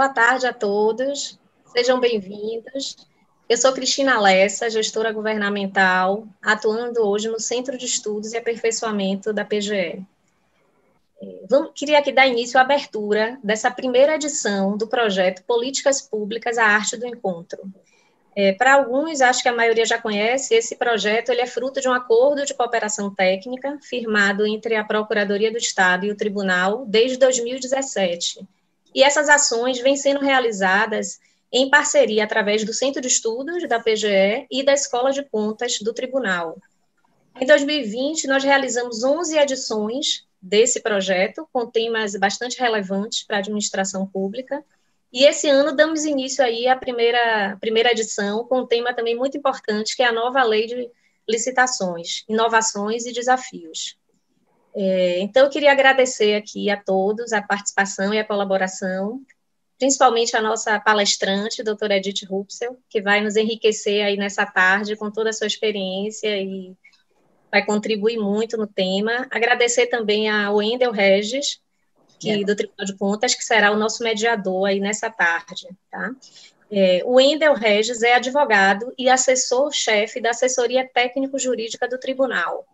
Boa tarde a todos, sejam bem-vindos. Eu sou Cristina Lessa, gestora governamental, atuando hoje no Centro de Estudos e Aperfeiçoamento da PGE. É, vamos, queria aqui dar início à abertura dessa primeira edição do projeto Políticas Públicas, a Arte do Encontro. É, Para alguns, acho que a maioria já conhece, esse projeto ele é fruto de um acordo de cooperação técnica firmado entre a Procuradoria do Estado e o Tribunal desde 2017. E essas ações vêm sendo realizadas em parceria através do Centro de Estudos da PGE e da Escola de Contas do Tribunal. Em 2020, nós realizamos 11 edições desse projeto, com temas bastante relevantes para a administração pública. E esse ano damos início aí à primeira, primeira edição, com um tema também muito importante, que é a nova lei de licitações, inovações e desafios. É, então, eu queria agradecer aqui a todos a participação e a colaboração, principalmente a nossa palestrante, doutora Edith Rupsel, que vai nos enriquecer aí nessa tarde com toda a sua experiência e vai contribuir muito no tema. Agradecer também a Wendel Regis, que, é. do Tribunal de Contas, que será o nosso mediador aí nessa tarde, tá? É, o Wendel Regis é advogado e assessor-chefe da assessoria técnico-jurídica do Tribunal.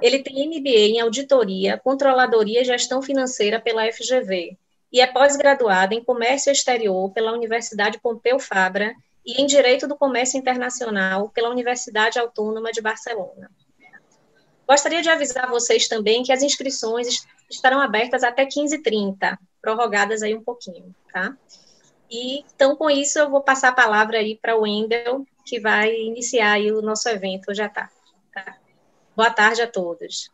Ele tem MBA em Auditoria, Controladoria e Gestão Financeira pela FGV e é pós-graduado em Comércio Exterior pela Universidade Pompeu Fabra e em Direito do Comércio Internacional pela Universidade Autônoma de Barcelona. Gostaria de avisar vocês também que as inscrições estarão abertas até 15h30, prorrogadas aí um pouquinho, tá? E, então, com isso, eu vou passar a palavra aí para o Wendel, que vai iniciar o nosso evento hoje à tarde. Tá? Boa tarde a todos.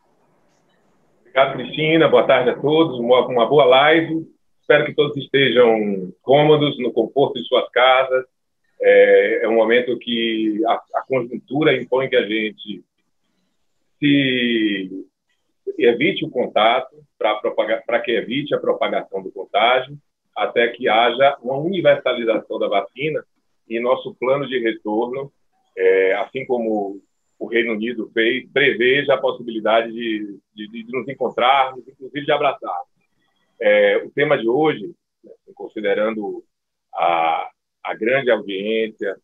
Obrigado, Cristina. Boa tarde a todos. Uma, uma boa live. Espero que todos estejam cômodos, no conforto de suas casas. É, é um momento que a, a conjuntura impõe que a gente se evite o contato, para que evite a propagação do contágio, até que haja uma universalização da vacina e nosso plano de retorno, é, assim como o Reino Unido fez, preveja a possibilidade de, de, de nos encontrarmos, inclusive de abraçar. É, o tema de hoje, né, considerando a, a grande audiência,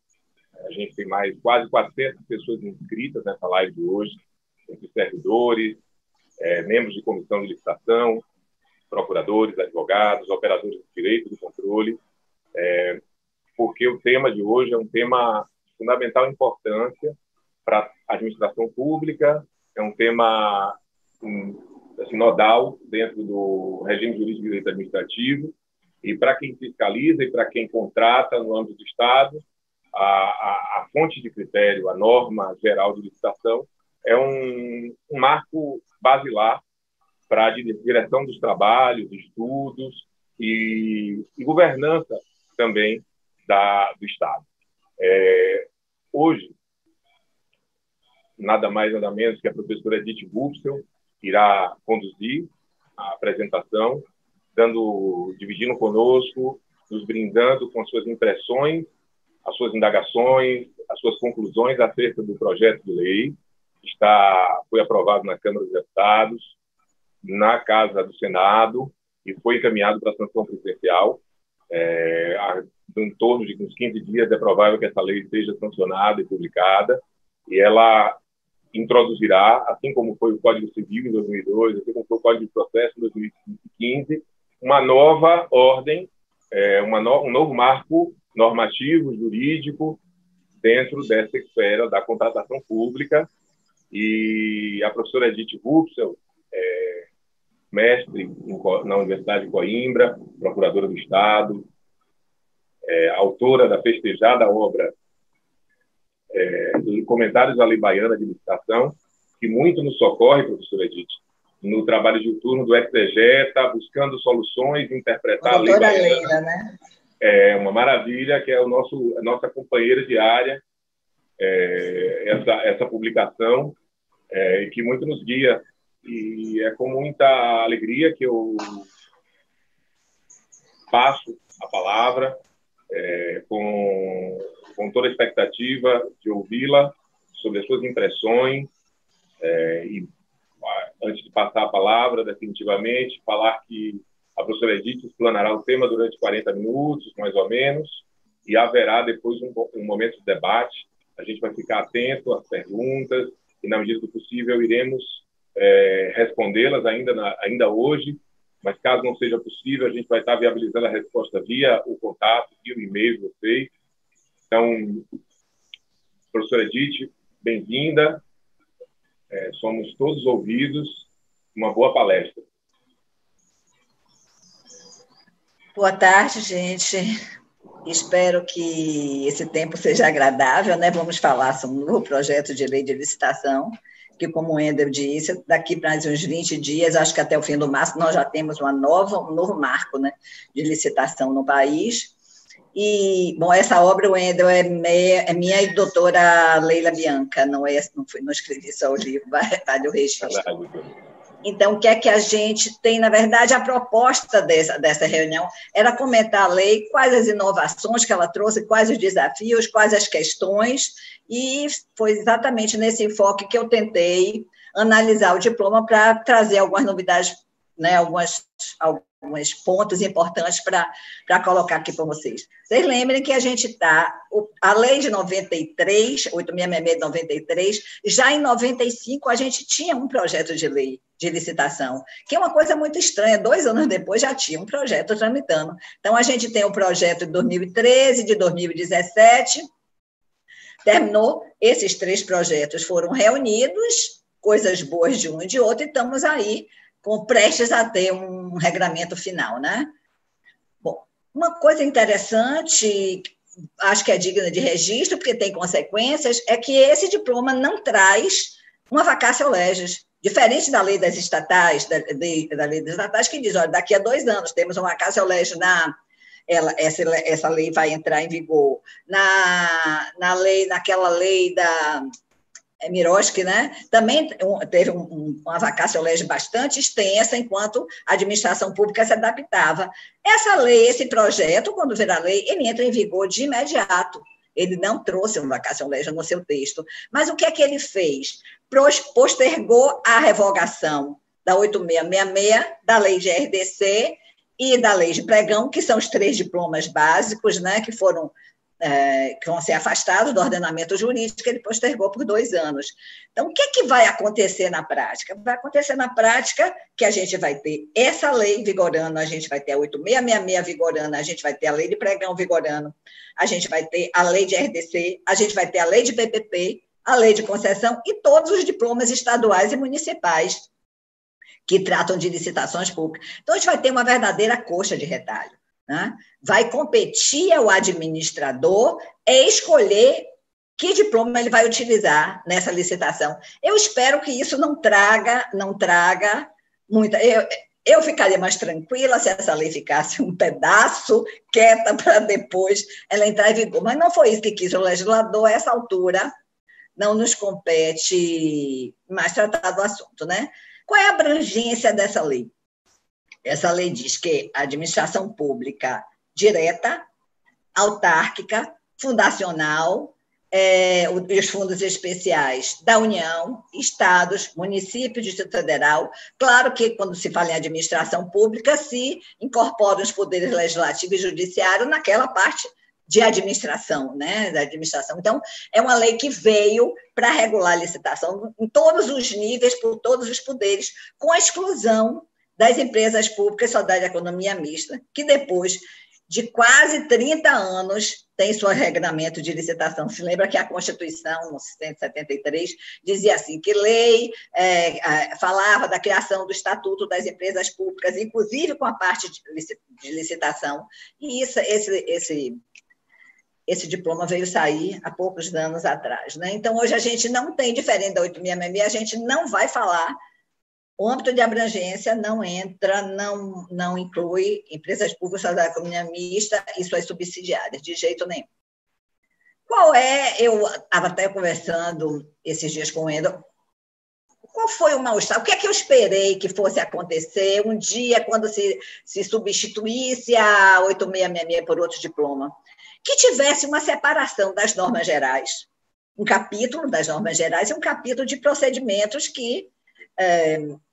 a gente tem mais quase 400 pessoas inscritas nessa live de hoje, entre servidores, é, membros de comissão de licitação, procuradores, advogados, operadores de direito do controle, é, porque o tema de hoje é um tema de fundamental importância para a administração pública, é um tema assim, nodal dentro do regime jurídico de direito administrativo, e para quem fiscaliza e para quem contrata no âmbito do Estado, a, a, a fonte de critério, a norma geral de licitação, é um, um marco basilar para a direção dos trabalhos, estudos e, e governança também da, do Estado. É, hoje, nada mais nada menos que a professora Edith Wupsel irá conduzir a apresentação, dando, dividindo conosco, nos brindando com suas impressões, as suas indagações, as suas conclusões acerca do projeto de lei está foi aprovado na Câmara dos Deputados, na Casa do Senado e foi encaminhado para a sanção presidencial. É, em torno de uns 15 dias é provável que essa lei seja sancionada e publicada e ela introduzirá, assim como foi o Código Civil em 2002, assim como foi o Código de Processo em 2015, uma nova ordem, é, uma no, um novo marco normativo, jurídico, dentro dessa esfera da contratação pública, e a professora Edith Wupsel, é, mestre em, na Universidade de Coimbra, procuradora do Estado, é, autora da festejada obra é, Comentários à Lei Baiana de Licitação, que muito nos socorre, professora Edith, no trabalho de turno do exegeta, buscando soluções, interpretar a Lei Baiana. Leila, né? É uma maravilha, que é o nosso, a nossa companheira diária, é, essa, essa publicação, é, e que muito nos guia. E é com muita alegria que eu passo a palavra, é, com, com toda a expectativa de ouvi-la sobre as suas impressões. É, e antes de passar a palavra, definitivamente, falar que A professora Edith explanará o tema durante 40 minutos, mais ou menos, e haverá depois um, um momento de debate. A gente vai ficar atento às perguntas e, na medida do possível, iremos é, respondê-las ainda, na, ainda hoje, mas caso não seja possível, a gente vai estar viabilizando a resposta via o contato, via o e-mail de vocês. Então, professora Edith, bem-vinda. É, somos todos ouvidos. Uma boa palestra. Boa tarde, gente. Espero que esse tempo seja agradável, né? Vamos falar sobre um novo projeto de lei de licitação, que, como o Ender disse, daqui para uns 20 dias, acho que até o fim do março, nós já temos uma nova, um novo marco né, de licitação no país. E, bom, essa obra, o Wendel, é, é minha e doutora Leila Bianca, não, é, não, fui, não escrevi só o livro, vale o registro. Então, o que é que a gente tem? Na verdade, a proposta dessa, dessa reunião era comentar a lei, quais as inovações que ela trouxe, quais os desafios, quais as questões, e foi exatamente nesse enfoque que eu tentei analisar o diploma para trazer algumas novidades, né, algumas, alguns pontos importantes para colocar aqui para vocês. Vocês lembrem que a gente está, a lei de 93, 8666 de 93, já em 95 a gente tinha um projeto de lei de licitação, que é uma coisa muito estranha, dois anos depois já tinha um projeto tramitando. Então, a gente tem o um projeto de 2013, de 2017, terminou, esses três projetos foram reunidos, coisas boas de um e de outro, e estamos aí com prestes a ter um regramento final, né? Bom, uma coisa interessante, acho que é digna de registro, porque tem consequências, é que esse diploma não traz uma vacácia legis, diferente da lei das estatais, da, de, da lei das estatais, que diz, olha, daqui a dois anos temos uma vacácia legis na ela, essa, essa lei vai entrar em vigor. Na, na lei, naquela lei da Miroski, né? Também teve um, uma vacância legis bastante extensa, enquanto a administração pública se adaptava. Essa lei, esse projeto, quando virar lei, ele entra em vigor de imediato. Ele não trouxe uma vacância legis no seu texto. Mas o que é que ele fez? Postergou a revogação da 8666, da lei de RDC e da lei de pregão, que são os três diplomas básicos, né, que foram é, que vão ser afastados do ordenamento jurídico, ele postergou por dois anos. Então, o que, é que vai acontecer na prática? Vai acontecer na prática que a gente vai ter essa lei vigorando, a gente vai ter a 8666 vigorando, a gente vai ter a lei de pregão vigorando, a gente vai ter a lei de RDC, a gente vai ter a lei de PPP, a lei de concessão e todos os diplomas estaduais e municipais que tratam de licitações públicas. Então, a gente vai ter uma verdadeira coxa de retalho. Né? Vai competir ao administrador é escolher que diploma ele vai utilizar nessa licitação. Eu espero que isso não traga, não traga muita. Eu, eu ficaria mais tranquila se essa lei ficasse um pedaço quieta para depois ela entrar em vigor. Mas não foi isso que quis o legislador a essa altura. Não nos compete mais tratar do assunto, né? Qual é a abrangência dessa lei? Essa lei diz que a administração pública direta, autárquica, fundacional, é, os fundos especiais da União, estados, municípios, Distrito Federal. Claro que, quando se fala em administração pública, se incorporam os poderes legislativo e judiciário naquela parte de administração, né, da administração. Então, é uma lei que veio para regular a licitação em todos os níveis, por todos os poderes, com a exclusão das empresas públicas só da economia mista, que depois de quase 30 anos tem seu regulamento de licitação. Se lembra que a Constituição, no 173, dizia assim, que lei é, falava da criação do Estatuto das Empresas Públicas, inclusive com a parte de licitação, e isso, esse, esse, esse diploma veio sair há poucos anos atrás. Né? Então, hoje a gente não tem, diferente da 8666, a gente não vai falar o âmbito de abrangência não entra, não, não inclui empresas públicas da economia mista e suas subsidiárias, de jeito nenhum. Qual é, eu estava até conversando esses dias com o Endo, qual foi o mal-estar? O que é que eu esperei que fosse acontecer um dia quando se, se substituísse a 8666 por outro diploma? Que tivesse uma separação das normas gerais, um capítulo das normas gerais e um capítulo de procedimentos que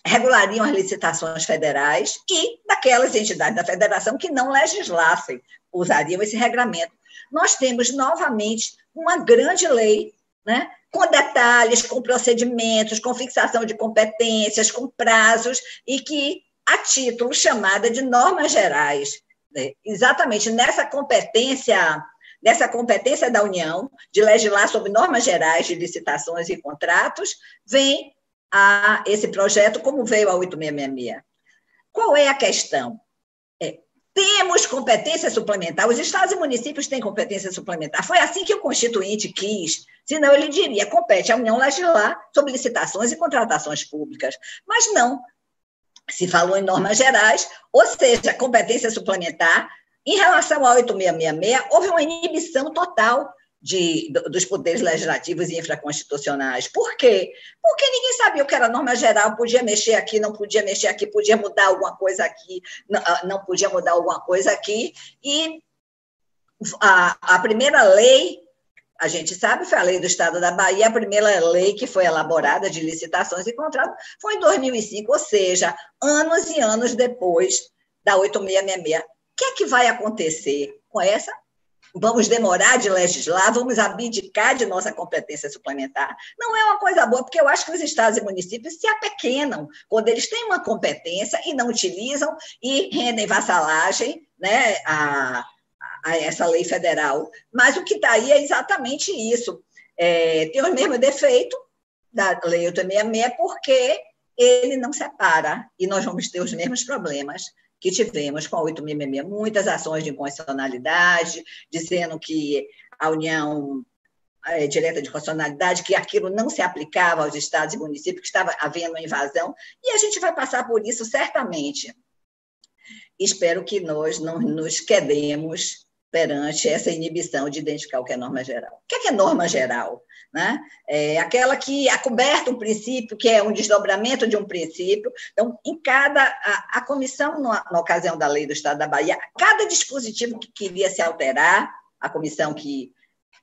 regulariam as licitações federais e daquelas entidades da federação que não legislassem, usariam esse regramento. Nós temos novamente uma grande lei, né, com detalhes, com procedimentos, com fixação de competências, com prazos, e que, a título chamada de normas gerais, né, exatamente nessa competência nessa competência da União de legislar sobre normas gerais de licitações e contratos, vem a esse projeto como veio a 8666. Qual é a questão? É, temos competência suplementar, os estados e municípios têm competência suplementar. Foi assim que o Constituinte quis, senão ele diria: compete à União legislar sobre licitações e contratações públicas. Mas não. Se falou em normas gerais, ou seja, competência suplementar. Em relação ao 8666, houve uma inibição total de, dos poderes legislativos e infraconstitucionais. Por quê? Porque ninguém sabia o que era norma geral, podia mexer aqui, não podia mexer aqui, podia mudar alguma coisa aqui, não, ah, não podia mudar alguma coisa aqui. E a, a primeira lei, a gente sabe, foi a lei do Estado da Bahia, a primeira lei que foi elaborada de licitações e contratos foi em 2005, ou seja, anos e anos depois da 8666. O que é que vai acontecer com essa vamos demorar de legislar, vamos abdicar de nossa competência suplementar. Não é uma coisa boa, porque eu acho que os estados e municípios se apequenam quando eles têm uma competência e não utilizam e rendem vassalagem né, a, a essa lei federal. Mas o que está aí é exatamente isso. É, tem o mesmo defeito da Lei 866, porque ele não separa, e nós vamos ter os mesmos problemas que tivemos com a 866, muitas ações de inconstitucionalidade, dizendo que a União é, direta de constitucionalidade, que aquilo não se aplicava aos estados e municípios, que estava havendo uma invasão, e a gente vai passar por isso certamente. Espero que nós não nos quedemos perante essa inibição de identificar o que é norma geral. O que é, que é norma geral? Né? É aquela que acoberta um princípio, que é um desdobramento de um princípio. Então, em cada. A, a comissão, na, na ocasião da lei do Estado da Bahia, cada dispositivo que queria se alterar, a comissão que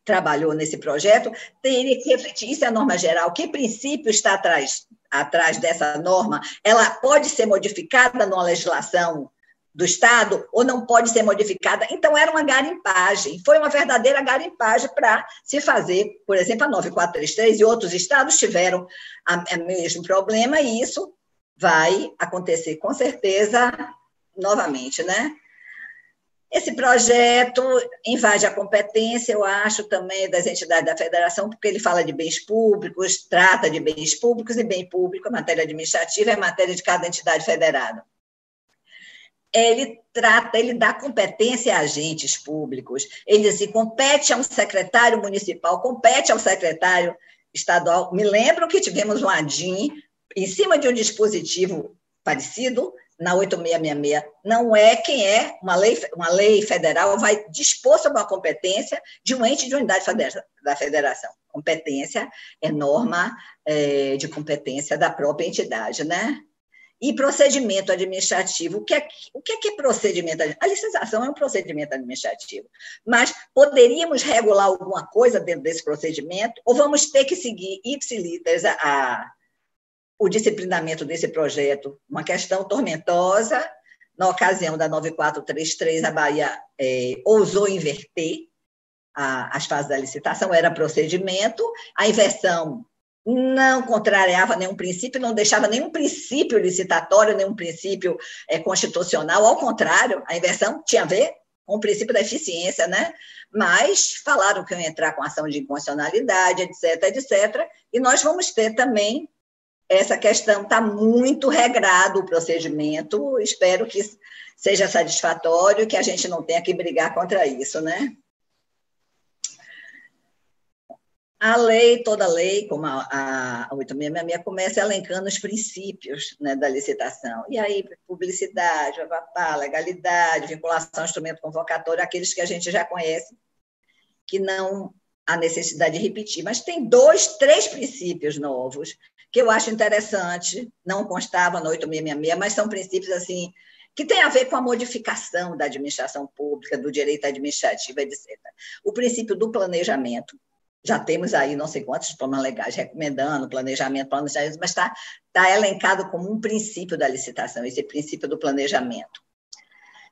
trabalhou nesse projeto, teria que refletir isso é a norma geral, que princípio está atrás, atrás dessa norma, ela pode ser modificada numa legislação do Estado ou não pode ser modificada. Então, era uma garimpagem, foi uma verdadeira garimpagem para se fazer, por exemplo, a 9433 e outros estados tiveram o mesmo problema, e isso vai acontecer com certeza novamente, né? Esse projeto invade a competência, eu acho, também das entidades da federação, porque ele fala de bens públicos, trata de bens públicos, e bem público, matéria administrativa, é matéria de cada entidade federada ele trata, ele dá competência a agentes públicos. Ele diz assim, compete a um secretário municipal, compete ao secretário estadual. Me lembro que tivemos um ADIM em cima de um dispositivo parecido, na 8666, não é quem é uma lei, uma lei federal vai dispor sobre a competência de um ente de unidade da federação. Competência é norma é, de competência da própria entidade, né? E procedimento administrativo, o que é, o que é, é procedimento A licitação é um procedimento administrativo, mas poderíamos regular alguma coisa dentro desse procedimento, ou vamos ter que seguir ipsiliteres a, a, o disciplinamento desse projeto? Uma questão tormentosa. Na ocasião da 9433, a Bahia é, ousou inverter a, as fases da licitação, era procedimento, a inversão não contrariava nenhum princípio, não deixava nenhum princípio licitatório, nenhum princípio é, constitucional, ao contrário, a inversão tinha a ver com o princípio da eficiência, né? Mas falaram que iam entrar com ação de inconstitucionalidade, etc, etc, e nós vamos ter também essa questão, está muito regrado o procedimento, espero que seja satisfatório, que a gente não tenha que brigar contra isso, né? A lei, toda lei, como a, a 866, começa elencando os princípios né, da licitação. E aí, publicidade, papá, legalidade, vinculação instrumento convocatório, aqueles que a gente já conhece, que não há necessidade de repetir. Mas tem dois, três princípios novos que eu acho interessante, não constavam no 866, mas são princípios assim que tem a ver com a modificação da administração pública, do direito administrativo, etc. O princípio do planejamento, já temos aí não sei quantos diplomas legais recomendando planejamento, planejamento, mas está tá elencado como um princípio da licitação, esse princípio do planejamento.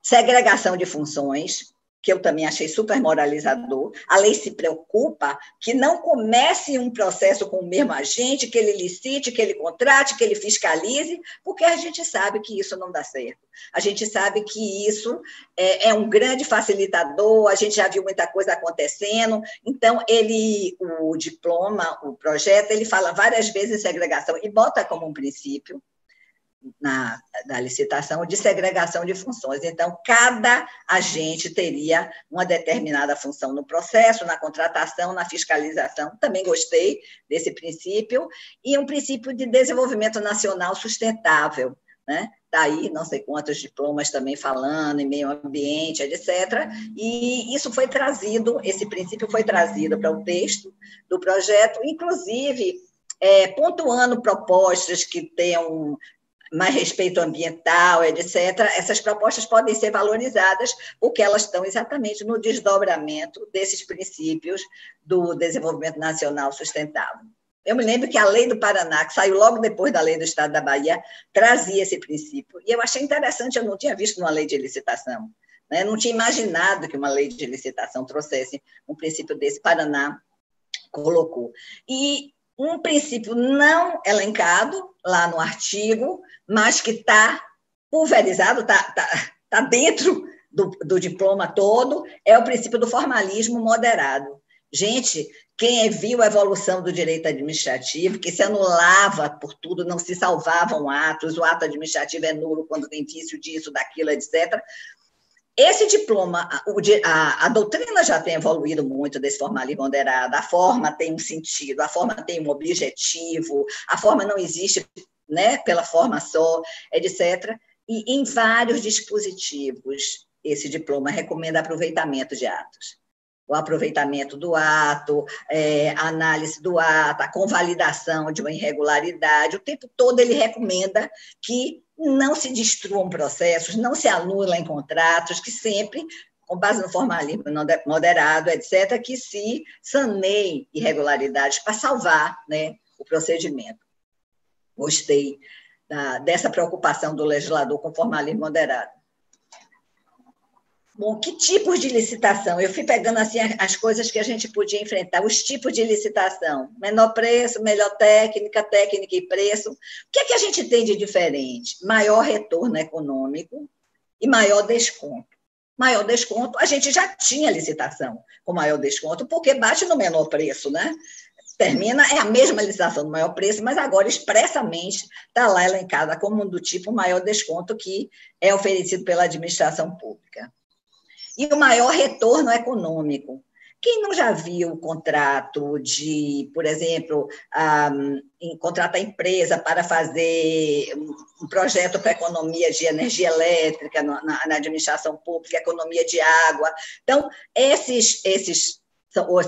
Segregação de funções, que eu também achei super moralizador. A lei se preocupa que não comece um processo com o mesmo agente, que ele licite, que ele contrate, que ele fiscalize, porque a gente sabe que isso não dá certo. A gente sabe que isso é, é um grande facilitador, a gente já viu muita coisa acontecendo. Então, ele, o diploma, o projeto, ele fala várias vezes segregação e bota como um princípio na, na licitação de segregação de funções. Então, cada agente teria uma determinada função no processo, na contratação, na fiscalização. Também gostei desse princípio. E um princípio de desenvolvimento nacional sustentável. Né? Daí, não sei quantos diplomas também falando em meio ambiente, etc. E isso foi trazido, esse princípio foi trazido para o texto do projeto, inclusive é, pontuando propostas que tenham mais respeito ambiental, etc., essas propostas podem ser valorizadas porque elas estão exatamente no desdobramento desses princípios do desenvolvimento nacional sustentável. Eu me lembro que a lei do Paraná, que saiu logo depois da lei do Estado da Bahia, trazia esse princípio. E eu achei interessante, eu não tinha visto numa lei de licitação. Né? Não tinha imaginado que uma lei de licitação trouxesse um princípio desse. Paraná colocou. E um princípio não elencado lá no artigo, mas que está pulverizado, está tá, tá dentro do, do diploma todo, é o princípio do formalismo moderado. Gente, quem viu a evolução do direito administrativo, que se anulava por tudo, não se salvavam atos, o ato administrativo é nulo quando tem vício disso, daquilo, etc. Esse diploma, a, a, doutrina já tem evoluído muito desse formalismo moderado, a forma tem um sentido, a forma tem um objetivo, a forma não existe né, pela forma só, etc. E em vários dispositivos, esse diploma recomenda aproveitamento de atos. O aproveitamento do ato, é, a análise do ato, a convalidação de uma irregularidade, o tempo todo ele recomenda que não se destruam processos, não se anulem contratos, que sempre, com base no formalismo moderado, etc., que se saneiem irregularidades para salvar né, o procedimento. Gostei da, dessa preocupação do legislador com formalismo moderado. Bom, que tipos de licitação? Eu fui pegando assim as coisas que a gente podia enfrentar, os tipos de licitação. Menor preço, melhor técnica, técnica e preço. O que é que a gente tem de diferente? Maior retorno econômico e maior desconto. Maior desconto, a gente já tinha licitação com maior desconto, porque bate no menor preço, né? Termina, é a mesma licitação do maior preço, mas agora expressamente está lá elencada como do tipo maior desconto que é oferecido pela administração pública e o maior retorno econômico. Quem não já viu o contrato de, por exemplo, um, contratar empresa para fazer um projeto para economia de energia elétrica na, na, administração pública, economia de água? Então, esses, esses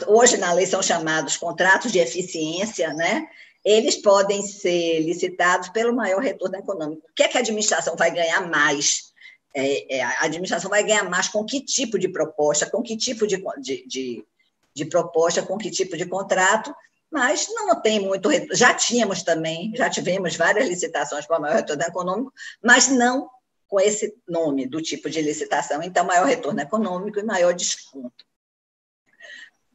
hoje na lei são chamados contratos de eficiência, né? Eles podem ser licitados pelo maior retorno econômico. O que é que a administração vai ganhar mais é, é, a administração vai ganhar mais com que tipo de proposta, com que tipo de, de, de, de proposta, com que tipo de contrato, mas não tem muito. Já tínhamos também, já tivemos várias licitações para maior retorno econômico, mas não com esse nome do tipo de licitação. Então, maior retorno econômico e maior desconto.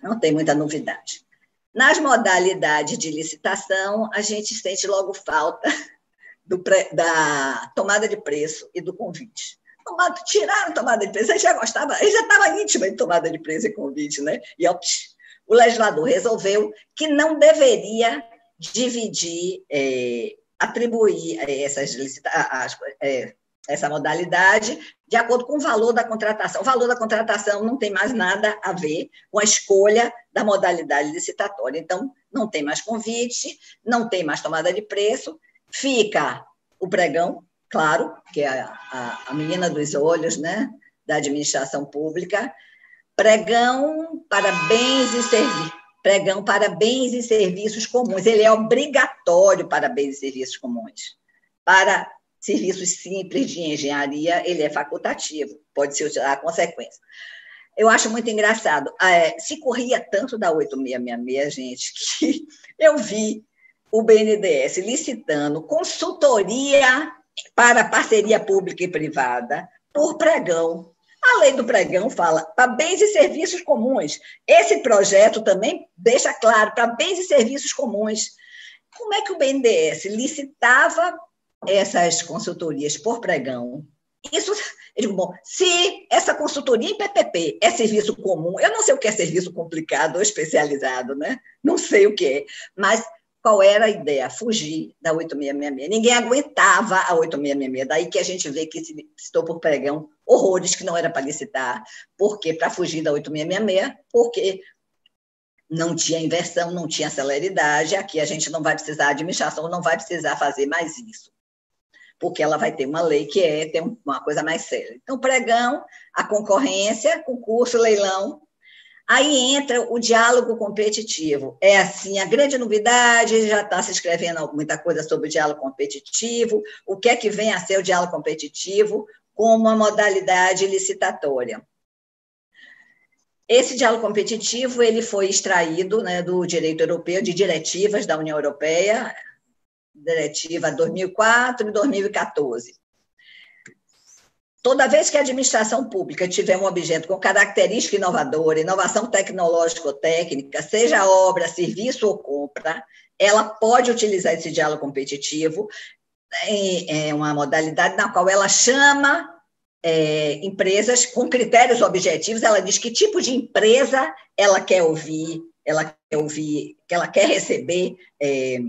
Não tem muita novidade. Nas modalidades de licitação, a gente sente logo falta do, da tomada de preço e do convite tomada, tiraram tomada de preço, ele já gostava, ele já estava íntima de tomada de preço e convite, né? E ó, o legislador resolveu que não deveria dividir, é, atribuir é, essas, as, é, essa modalidade de acordo com o valor da contratação. O valor da contratação não tem mais nada a ver com a escolha da modalidade licitatória. Então, não tem mais convite, não tem mais tomada de preço, fica o pregão, claro, que é a, a, a menina dos olhos, né, da administração pública, pregão para bens e serviços, pregão para bens e serviços comuns. Ele é obrigatório para bens e serviços comuns. Para serviços simples de engenharia, ele é facultativo, pode ser a consequência. eu acho muito engraçado. É, se corria tanto da 8666, gente, que eu vi o BNDES licitando consultoria para parceria pública e privada por pregão. A lei do pregão fala para bens e serviços comuns. Esse projeto também deixa claro para bens e serviços comuns. Como é que o BNDES licitava essas consultorias por pregão? Isso, eu digo, bom, se essa consultoria em PPP é serviço comum, eu não sei o que é serviço complicado ou especializado, né? Não sei o que é, mas qual era a ideia? Fugir da 8666. Ninguém aguentava a 8666, daí que a gente vê que se citou por pregão horrores que não era para licitar, porque para fugir da 8666, porque não tinha inversão, não tinha celeridade, aqui a gente não vai precisar, a administração não vai precisar fazer mais isso porque ela vai ter uma lei que é ter uma coisa mais séria. Então, pregão, a concorrência, concurso, leilão. Aí entra o diálogo competitivo. É assim, a grande novidade, já está se escrevendo muita coisa sobre o diálogo competitivo, o que é que vem a ser o diálogo competitivo como uma modalidade licitatória. Esse diálogo competitivo ele foi extraído né, do direito europeu, de diretivas da União Europeia, diretiva 2004 e 2014. Toda vez que a administração pública tiver um objeto com característica inovadora, inovação tecnológica ou técnica, seja obra, serviço ou compra, ela pode utilizar esse diálogo competitivo em uma modalidade na qual ela chama é, empresas com critérios objetivos, ela diz que tipo de empresa ela quer ouvir, ela quer ouvir, que ela quer receber é,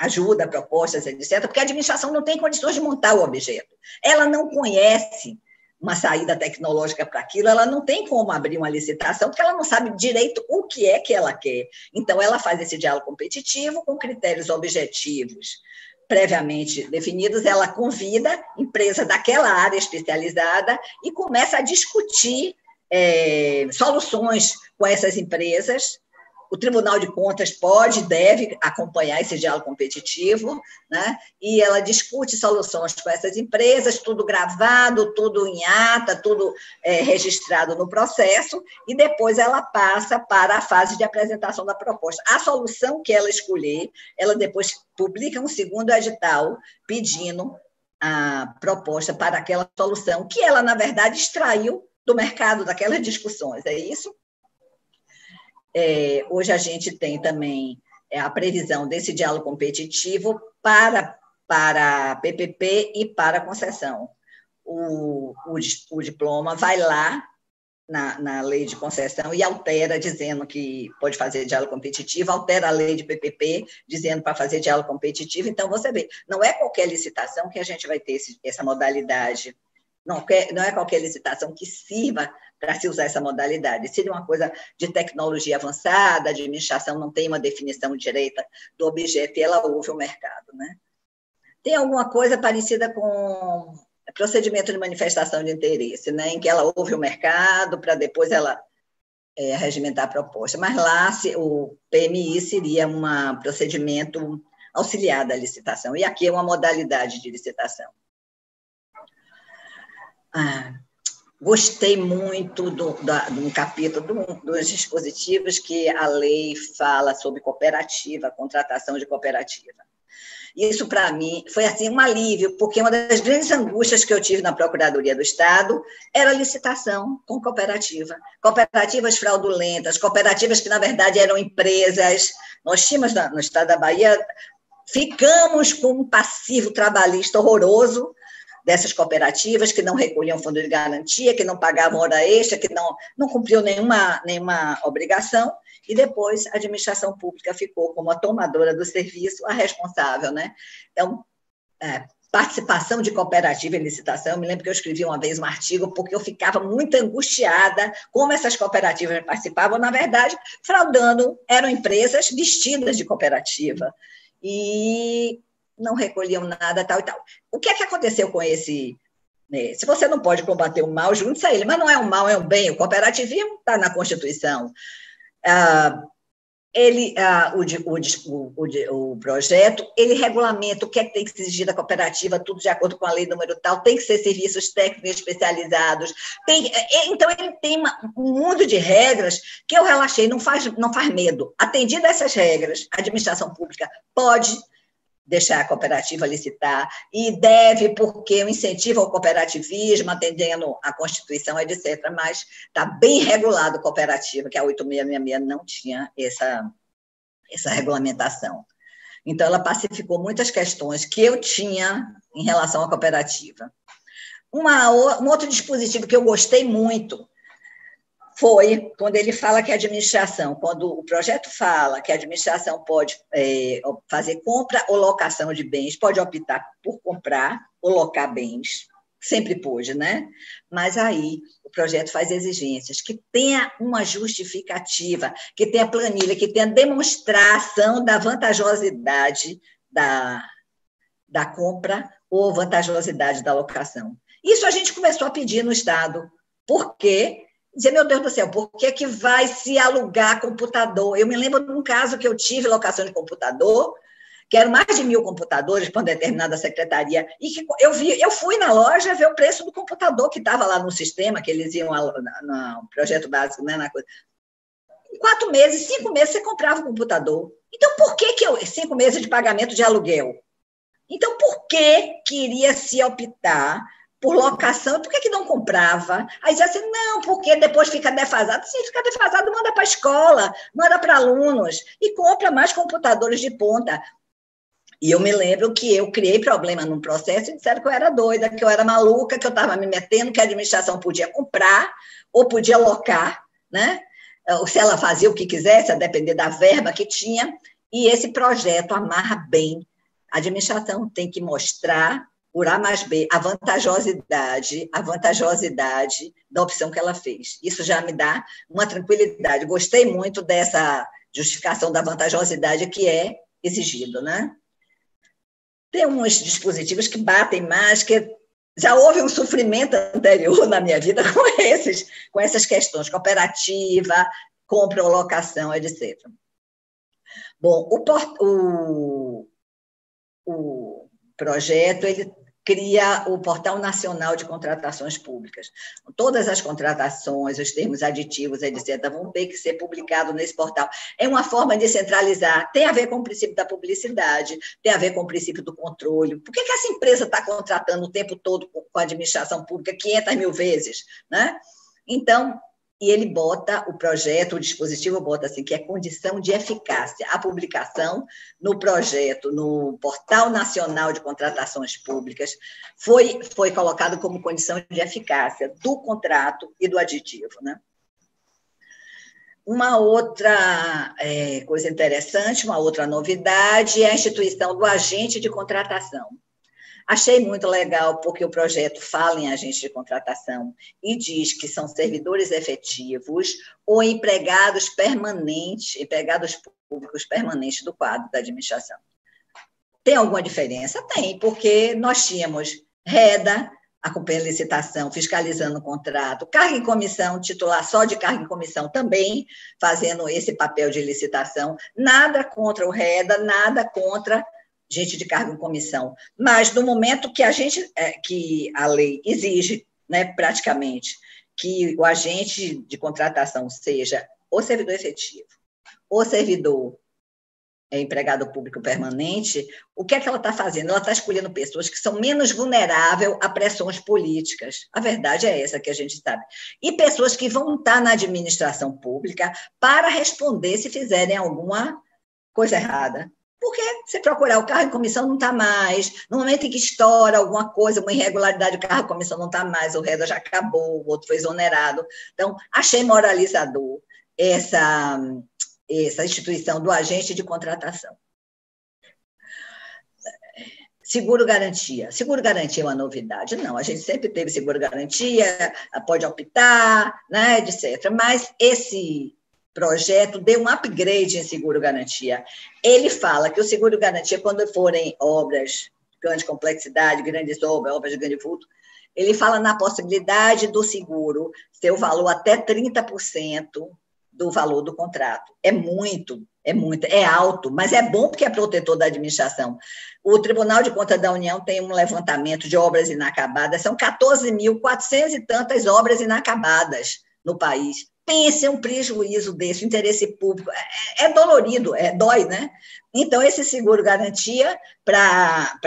ajuda, propostas, etc., porque a administração não tem condições de montar o objeto. Ela não conhece uma saída tecnológica para aquilo, ela não tem como abrir uma licitação, porque ela não sabe direito o que é que ela quer. Então, ela faz esse diálogo competitivo com critérios objetivos previamente definidos, ela convida empresa daquela área especializada e começa a discutir é, soluções com essas empresas o Tribunal de Contas pode, deve acompanhar esse diálogo competitivo, né? e ela discute soluções com essas empresas, tudo gravado, tudo em ata, tudo é, registrado no processo, e depois ela passa para a fase de apresentação da proposta. A solução que ela escolher, ela depois publica um segundo edital pedindo a proposta para aquela solução, que ela, na verdade, extraiu do mercado daquelas discussões, é isso? É, hoje a gente tem também é, a previsão desse diálogo competitivo para, para PPP e para concessão. O, o, o diploma vai lá na, na, lei de concessão e altera, dizendo que pode fazer diálogo competitivo, altera a lei de PPP, dizendo para fazer diálogo competitivo. Então, você vê, não é qualquer licitação que a gente vai ter esse, essa modalidade, não, não é qualquer licitação que sirva para se usar essa modalidade. Seria uma coisa de tecnologia avançada, a administração não tem uma definição direita do objeto e ela ouve o mercado. Né? Tem alguma coisa parecida com procedimento de manifestação de interesse, né? em que ela ouve o mercado para depois ela é, regimentar a proposta. Mas lá se, o PMI seria um procedimento auxiliar da licitação, e aqui é uma modalidade de licitação. Ah, Gostei muito do, da, do capítulo do, dos dispositivos que a lei fala sobre cooperativa, contratação de cooperativa. Isso, para mim, foi assim um alívio, porque uma das grandes angústias que eu tive na Procuradoria do Estado era a licitação com cooperativa. Cooperativas fraudulentas, cooperativas que, na verdade, eram empresas. Nós tínhamos no Estado da Bahia, ficamos com um passivo trabalhista horroroso, dessas cooperativas que não recolhiam fundo de garantia, que não pagavam hora extra, que não, não cumpriam nenhuma, nenhuma obrigação, e depois a administração pública ficou como a tomadora do serviço, a responsável. Né? Então, é, participação de cooperativa em licitação. Eu me lembro que eu escrevi uma vez um artigo porque eu ficava muito angustiada como essas cooperativas participavam, na verdade, fraudando, eram empresas vestidas de cooperativa. E não recolhiam nada, tal e tal. O que é que aconteceu com esse? Né? Se você não pode combater o mal, junte-se a ele, mas não é um mal, é um bem. O cooperativismo está na Constituição. Ah, ele, ah, o, o, o, o, projeto, ele regulamenta o que é que tem que exigir da cooperativa, tudo de acordo com a lei número tal, tem que ser serviços técnicos especializados, tem, é, então ele tem uma, um mundo de regras que eu relaxei, não faz, não faz medo. Atendida essas regras, a administração pública pode deixar a cooperativa licitar, e deve, porque o incentivo ao cooperativismo, atendendo a Constituição, etc., mas está bem regulado a cooperativa, que a 8666 não tinha essa, essa regulamentação. Então, ela pacificou muitas questões que eu tinha em relação à cooperativa. Uma, um outro dispositivo que eu gostei muito foi quando ele fala que a administração, quando o projeto fala que a administração pode é, fazer compra ou locação de bens, pode optar por comprar ou locar bens, sempre pôde, né? Mas aí o projeto faz exigências que tenha uma justificativa, que tenha planilha, que tenha demonstração da vantajosidade da, da compra ou vantajosidade da locação. Isso a gente começou a pedir no Estado, porque dizer, meu Deus do céu, por que, que vai se alugar computador? Eu me lembro de um caso que eu tive locação de computador, que eram mais de mil computadores para uma determinada secretaria, e que eu vi, eu fui na loja ver o preço do computador que estava lá no sistema, que eles iam no projeto básico, né, na coisa. Quatro meses, cinco meses, você comprava o computador. Então, por que, que eu. Cinco meses de pagamento de aluguel. Então, por que queria se optar por locação, por que, que não comprava? Aí dizia assim, não, porque depois fica defasado. Se fica defasado, manda para a escola, manda para alunos e compra mais computadores de ponta. E eu me lembro que eu criei problema num processo e disseram que eu era doida, que eu era maluca, que eu estava me metendo, que a administração podia comprar ou podia locar, né? Ou se ela fazia o que quisesse, a depender da verba que tinha. E esse projeto amarra bem. A administração tem que mostrar por A mais B, a vantajosidade, a vantajosidade da opção que ela fez. Isso já me dá uma tranquilidade. Gostei muito dessa justificação da vantajosidade que é exigido, né? Tem uns dispositivos que batem mais, que já houve um sofrimento anterior na minha vida com esses, com essas questões, cooperativa, compra ou locação, etc. Bom, o, o, o projeto ele cria o Portal Nacional de Contratações Públicas. Todas as contratações, os termos aditivos, etc., vão ter que ser publicados nesse portal. É uma forma de centralizar, tem a ver com o princípio da publicidade, tem a ver com o princípio do controle. Por que, que essa empresa está contratando o tempo todo com a administração pública 500 mil vezes? Né? Então, e ele bota o projeto, o dispositivo bota assim, que é condição de eficácia. A publicação no projeto, no Portal Nacional de Contratações Públicas, foi, foi colocado como condição de eficácia do contrato e do aditivo. Né? Uma outra é, coisa interessante, uma outra novidade é a instituição do agente de contratação. Achei muito legal, porque o projeto fala em agentes de contratação e diz que são servidores efetivos ou empregados permanentes, empregados públicos permanentes do quadro da administração. Tem alguma diferença? Tem, porque nós tínhamos REDA, acompanhando licitação, fiscalizando o contrato, carga em comissão, titular só de carga em comissão também, fazendo esse papel de licitação. Nada contra o REDA, nada contra gente de cargo em comissão, mas no momento que a gente, é, que a lei exige, né, praticamente, que o agente de contratação seja o servidor efetivo, o servidor é, empregado público permanente, o que é que ela está fazendo? Ela está escolhendo pessoas que são menos vulneráveis a pressões políticas. A verdade é essa que a gente sabe. E pessoas que vão estar na administração pública para responder se fizerem alguma coisa errada. Porque você procurar o carro em comissão não está mais. No momento em que estoura alguma coisa, uma irregularidade, o carro em comissão não está mais, o reda já acabou, o outro foi exonerado. Então, achei moralizador essa, essa instituição do agente de contratação. Seguro garantia. Seguro garantia é uma novidade? Não, a gente sempre teve seguro garantia, pode optar, né, etc. Mas esse projeto deu um upgrade em seguro-garantia. Ele fala que o seguro-garantia, quando forem obras de grande complexidade, grandes obras, obras de grande vulto, ele fala na possibilidade do seguro ser o valor até 30% do valor do contrato. É muito, É muito, é alto, mas é bom porque é protetor da administração. O Tribunal de Contas da União tem um levantamento de obras inacabadas, são 14.400 e tantas obras inacabadas no país. Pense um prejuízo desse, interesse público. É, é dolorido, é dói, né? Então, esse seguro garantia para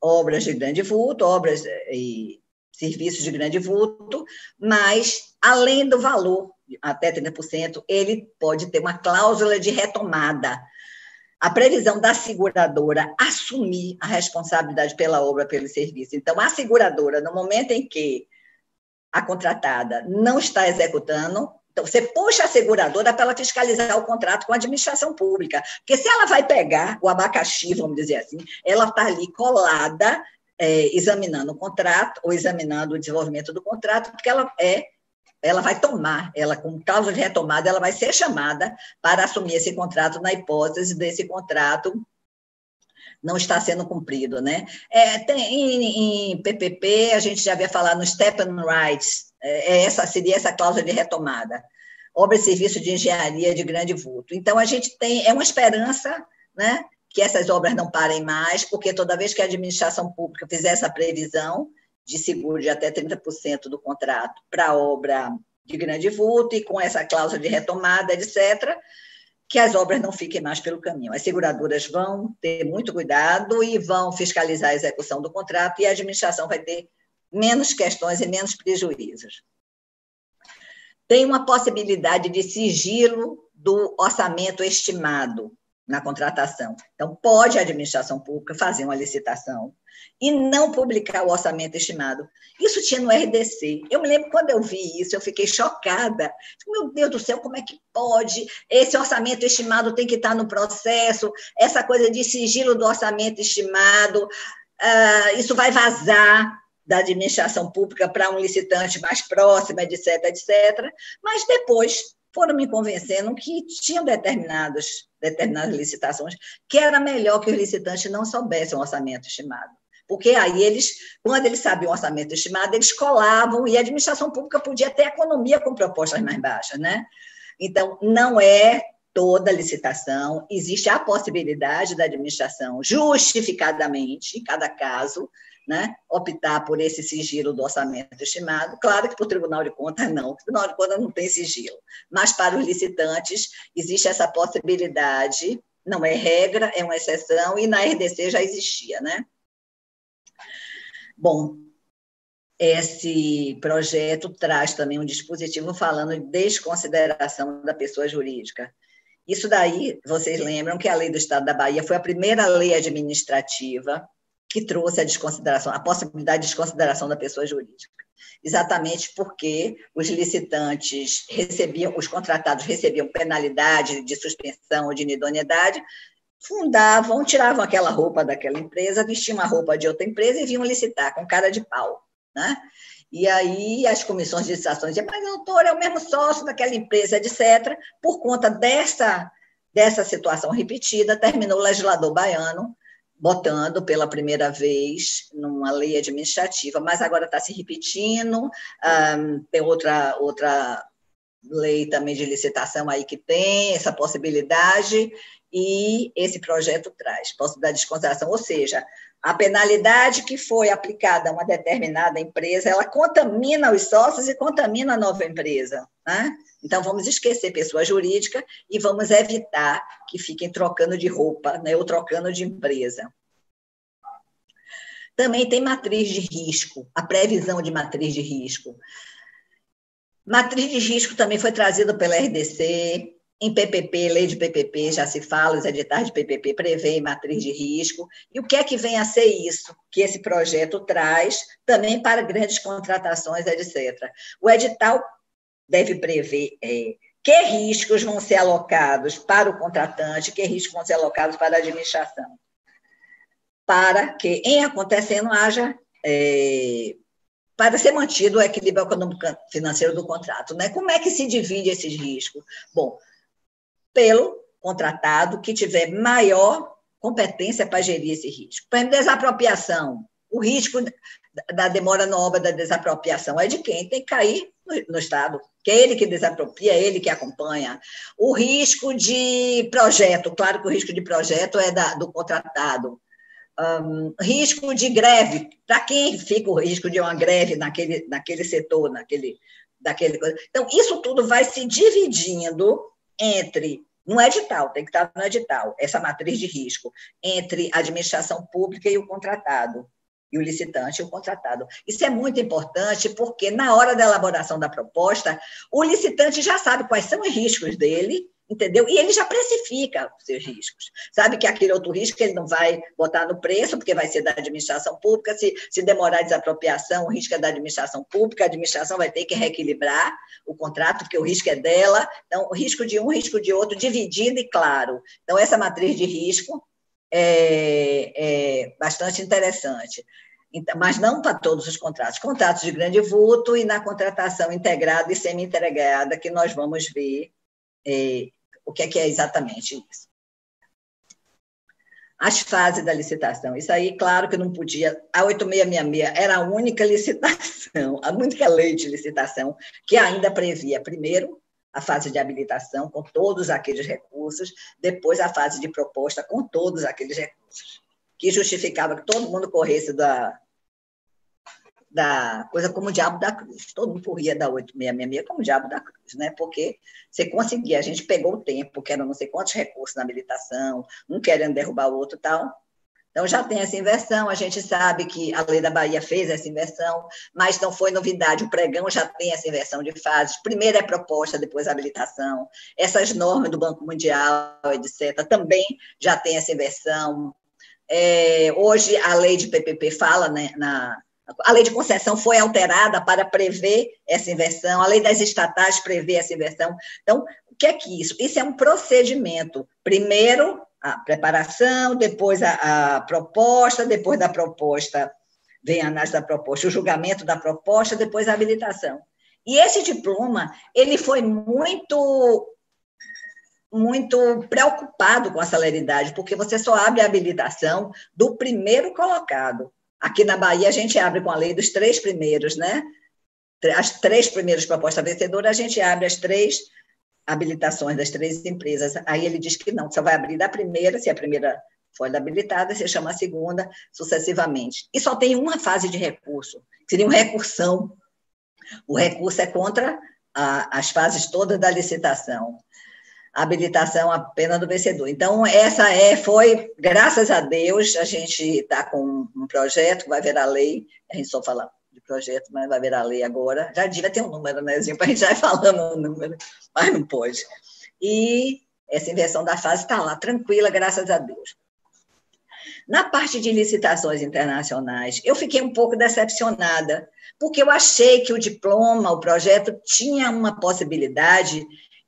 obras de grande vulto, obras e serviços de grande vulto, mas, além do valor, até 30%, ele pode ter uma cláusula de retomada. A previsão da seguradora assumir a responsabilidade pela obra, pelo serviço. Então, a seguradora, no momento em que a contratada não está executando, então, você puxa a seguradora para ela fiscalizar o contrato com a administração pública. Porque se ela vai pegar o abacaxi, vamos dizer assim, ela está ali colada, é, examinando o contrato, ou examinando o desenvolvimento do contrato, porque ela é. Ela vai tomar, ela com causa de retomada, ela vai ser chamada para assumir esse contrato na hipótese desse contrato não está sendo cumprido, né? É, tem, em, em, PPP, a gente já havia falado no step rights, é, é, essa seria essa cláusula de retomada. Obra e serviço de engenharia de grande vulto. Então, a gente tem, é uma esperança, né? Que essas obras não parem mais, porque toda vez que a administração pública fizer essa previsão de seguro de até 30% do contrato para obra de grande vulto e com essa cláusula de retomada, etc., que as obras não fiquem mais pelo caminho. As seguradoras vão ter muito cuidado e vão fiscalizar a execução do contrato e a administração vai ter menos questões e menos prejuízos. Tem uma possibilidade de sigilo do orçamento estimado na contratação. Então, pode a administração pública fazer uma licitação e não publicar o orçamento estimado. Isso tinha no RDC. Eu me lembro quando eu vi isso, eu fiquei chocada. Meu Deus do céu, como é que pode? Esse orçamento estimado tem que estar no processo, essa coisa de sigilo do orçamento estimado, uh, isso vai vazar da administração pública para um licitante mais próximo, etc, etc. Mas depois foram me convencendo que tinham determinadas, determinadas licitações que era melhor que os licitantes não soubessem o orçamento estimado. Porque aí eles, quando eles sabiam o orçamento estimado, eles colavam e a administração pública podia ter economia com propostas mais baixas, né? Então, não é toda licitação, existe a possibilidade da administração, justificadamente, em cada caso, né, optar por esse sigilo do orçamento estimado. Claro que para o Tribunal de Contas não, o Tribunal de Contas não tem sigilo, mas para os licitantes existe essa possibilidade, não é regra, é uma exceção, e na RDC já existia, né? Bom, esse projeto traz também um dispositivo falando de desconsideração da pessoa jurídica. Isso daí, vocês lembram que a lei do Estado da Bahia foi a primeira lei administrativa que trouxe a desconsideração, a possibilidade de desconsideração da pessoa jurídica. Exatamente porque os licitantes recebiam, os contratados recebiam penalidade de suspensão ou de inidoneidade, fundavam, tiravam aquela roupa daquela empresa, vestiam a roupa de outra empresa e vinham licitar com cara de pau. Né? E aí as comissões de licitações diziam, mas doutor, é o mesmo sócio daquela empresa, etc. Por conta dessa, dessa situação repetida, terminou o legislador baiano botando pela primeira vez numa lei administrativa, mas agora está se repetindo, um, tem outra, outra lei também de licitação aí que tem essa possibilidade, e esse projeto traz possibilidade de desconsideração, ou seja, a penalidade que foi aplicada a uma determinada empresa, ela contamina os sócios e contamina a nova empresa. Né? Então, vamos esquecer pessoa jurídica e vamos evitar que fiquem trocando de roupa né, ou trocando de empresa. Também tem matriz de risco, a previsão de matriz de risco. Matriz de risco também foi trazida pela RDC, em PPP, lei de PPP, já se fala, os editais de PPP prevêem matriz de risco. E o que é que vem a ser isso que esse projeto traz também para grandes contratações, etc. O edital deve prever é, que riscos vão ser alocados para o contratante, que riscos vão ser alocados para a administração, para que, em acontecendo, haja é, para ser mantido o equilíbrio econômico financeiro do contrato. Né? Como é que se divide esses riscos? Bom, pelo contratado que tiver maior competência para gerir esse risco. Por exemplo, desapropriação. O risco da demora na obra da desapropriação é de quem tem que cair no, no Estado, que é ele que desapropria, é ele que acompanha. O risco de projeto, claro que o risco de projeto é da, do contratado. Um, risco de greve, para quem fica o risco de uma greve naquele, naquele setor, naquele, daquele Então, isso tudo vai se dividindo entre no edital, tem que estar no edital, essa matriz de risco, entre a administração pública e o contratado e o licitante e o contratado. Isso é muito importante porque, na hora da elaboração da proposta, o licitante já sabe quais são os riscos dele, entendeu? E ele já precifica os seus riscos. Sabe que aquele outro risco ele não vai botar no preço, porque vai ser da administração pública. Se, se demorar a desapropriação, o risco é da administração pública, a administração vai ter que reequilibrar o contrato, porque o risco é dela. Então, o risco de um, o risco de outro, dividido e claro. Então, essa matriz de risco é, é bastante interessante. Então, mas não para todos os contratos. Contratos de grande vulto e na contratação integrada e semi-integrada, que nós vamos ver é, o que é, que é exatamente isso. As fases da licitação. Isso aí, claro que não podia. A 8666 era a única licitação, a única lei de licitação que ainda previa, primeiro, a fase de habilitação com todos aqueles recursos, depois a fase de proposta com todos aqueles recursos, que justificava que todo mundo corresse da, da coisa como o diabo da cruz. Todo mundo corria da 8666 como o diabo da cruz, né? Porque você conseguia, a gente pegou o tempo, que eram não sei quantos recursos na habilitação, um querendo derrubar o outro tal, então, já tem essa inversão, a gente sabe que a lei da Bahia fez essa inversão, mas não foi novidade, o pregão já tem essa inversão de fases. Primeiro é proposta, depois habilitação. Essas normas do Banco Mundial, etc., também já tem essa inversão. É, hoje, a lei de PPP fala, né, na, a lei de concessão foi alterada para prever essa inversão, a lei das estatais prevê essa inversão. Então, o que é que isso? Isso é um procedimento. Primeiro, a preparação, depois a, a proposta, depois da proposta vem a análise da proposta, o julgamento da proposta, depois a habilitação. E esse diploma, ele foi muito muito preocupado com a celeridade, porque você só abre a habilitação do primeiro colocado. Aqui na Bahia, a gente abre com a lei dos três primeiros, né? As três primeiras propostas vencedoras, a gente abre as três habilitações das três empresas. Aí ele diz que não, só vai abrir da primeira, se a primeira for habilitada, você chama a segunda sucessivamente. E só tem uma fase de recurso, que seria uma recursão. O recurso é contra a, as fases todas da licitação. A habilitação apenas do vencedor. Então, essa é, foi, graças a Deus, a gente está com um projeto, vai ver a lei, a gente só fala projeto, mas vai virar lei agora. Já devia ter um número, né, para a gente já falando um número, mas não pode. E essa inversão da fase está lá, tranquila, graças a Deus. Na parte de licitações internacionais, eu fiquei um pouco decepcionada, porque eu achei que o diploma, o projeto, tinha uma possibilidade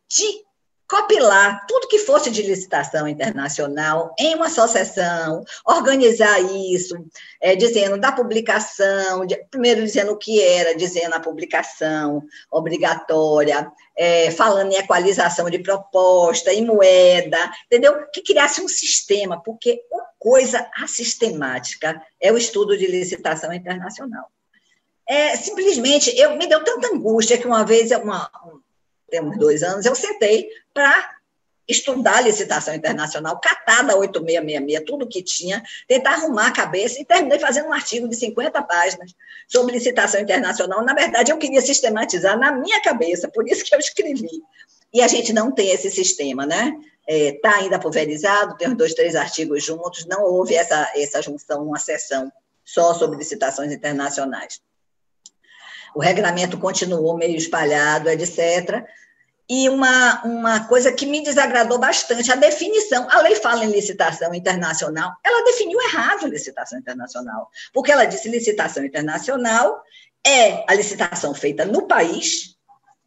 de copilar tudo que fosse de licitação internacional em uma associação, organizar isso, é, dizendo da publicação, de, primeiro dizendo o que era, dizendo a publicação obrigatória, é, falando em equalização de proposta, em moeda, entendeu? Que criasse um sistema, porque uma coisa assistemática é o estudo de licitação internacional. É, simplesmente, eu me deu tanta angústia que uma vez uma, temos dois anos, eu sentei para estudar a licitação internacional, catar da 8666, tudo que tinha, tentar arrumar a cabeça e terminei fazendo um artigo de 50 páginas sobre licitação internacional. Na verdade, eu queria sistematizar na minha cabeça, por isso que eu escrevi. E a gente não tem esse sistema, né? Está é, ainda pulverizado, tem os dois, três artigos juntos, não houve essa, essa junção, uma sessão só sobre licitações internacionais. O regulamento continuou meio espalhado, etc., e uma, uma coisa que me desagradou bastante, a definição. A lei fala em licitação internacional, ela definiu errado licitação internacional, porque ela disse licitação internacional é a licitação feita no país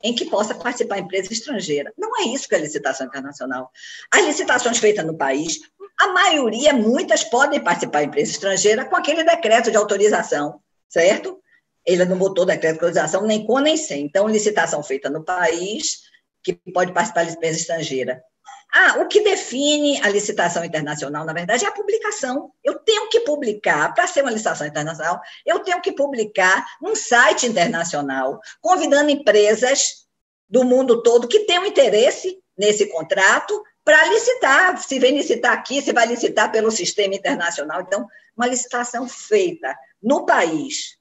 em que possa participar empresa estrangeira. Não é isso que é licitação internacional. As licitações feitas no país, a maioria, muitas, podem participar empresa estrangeira com aquele decreto de autorização, certo? Ele não botou decreto de nem com nem sem. Então, licitação feita no país que pode participar da empresa estrangeira. Ah, o que define a licitação internacional, na verdade, é a publicação. Eu tenho que publicar, para ser uma licitação internacional, eu tenho que publicar num site internacional, convidando empresas do mundo todo que tenham interesse nesse contrato para licitar. Se vem licitar aqui, se vai licitar pelo sistema internacional. Então, uma licitação feita no país,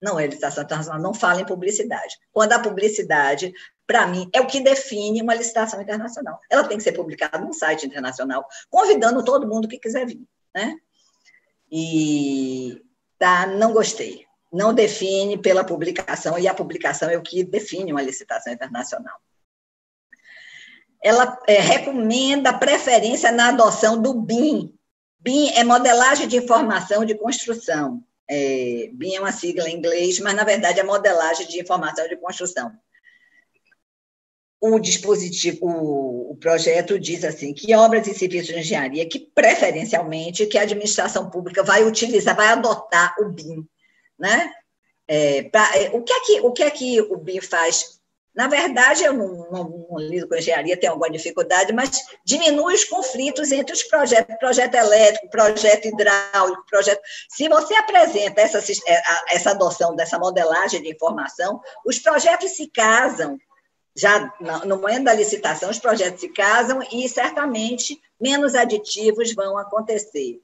não é licitação internacional, não fala em publicidade. Quando a publicidade para mim, é o que define uma licitação internacional. Ela tem que ser publicada num site internacional, convidando todo mundo que quiser vir. Né? E tá, não gostei. Não define pela publicação, e a publicação é o que define uma licitação internacional. Ela é, recomenda preferência na adoção do BIM. BIM é modelagem de informação de construção. É, BIM é uma sigla em inglês, mas, na verdade, é modelagem de informação de construção o dispositivo, o, o, projeto diz assim que obras e serviços de engenharia que preferencialmente que a administração pública vai utilizar, vai adotar o BIM, né? É, pra, é, o que é que o que é que o BIM faz? Na verdade, eu não, não, não lido com engenharia, tenho alguma dificuldade, mas diminui os conflitos entre os projetos, projeto elétrico, projeto hidráulico, projeto. Se você apresenta essa, é, essa adoção dessa modelagem de informação, os projetos se casam já no momento da licitação, os projetos se casam e certamente menos aditivos vão acontecer.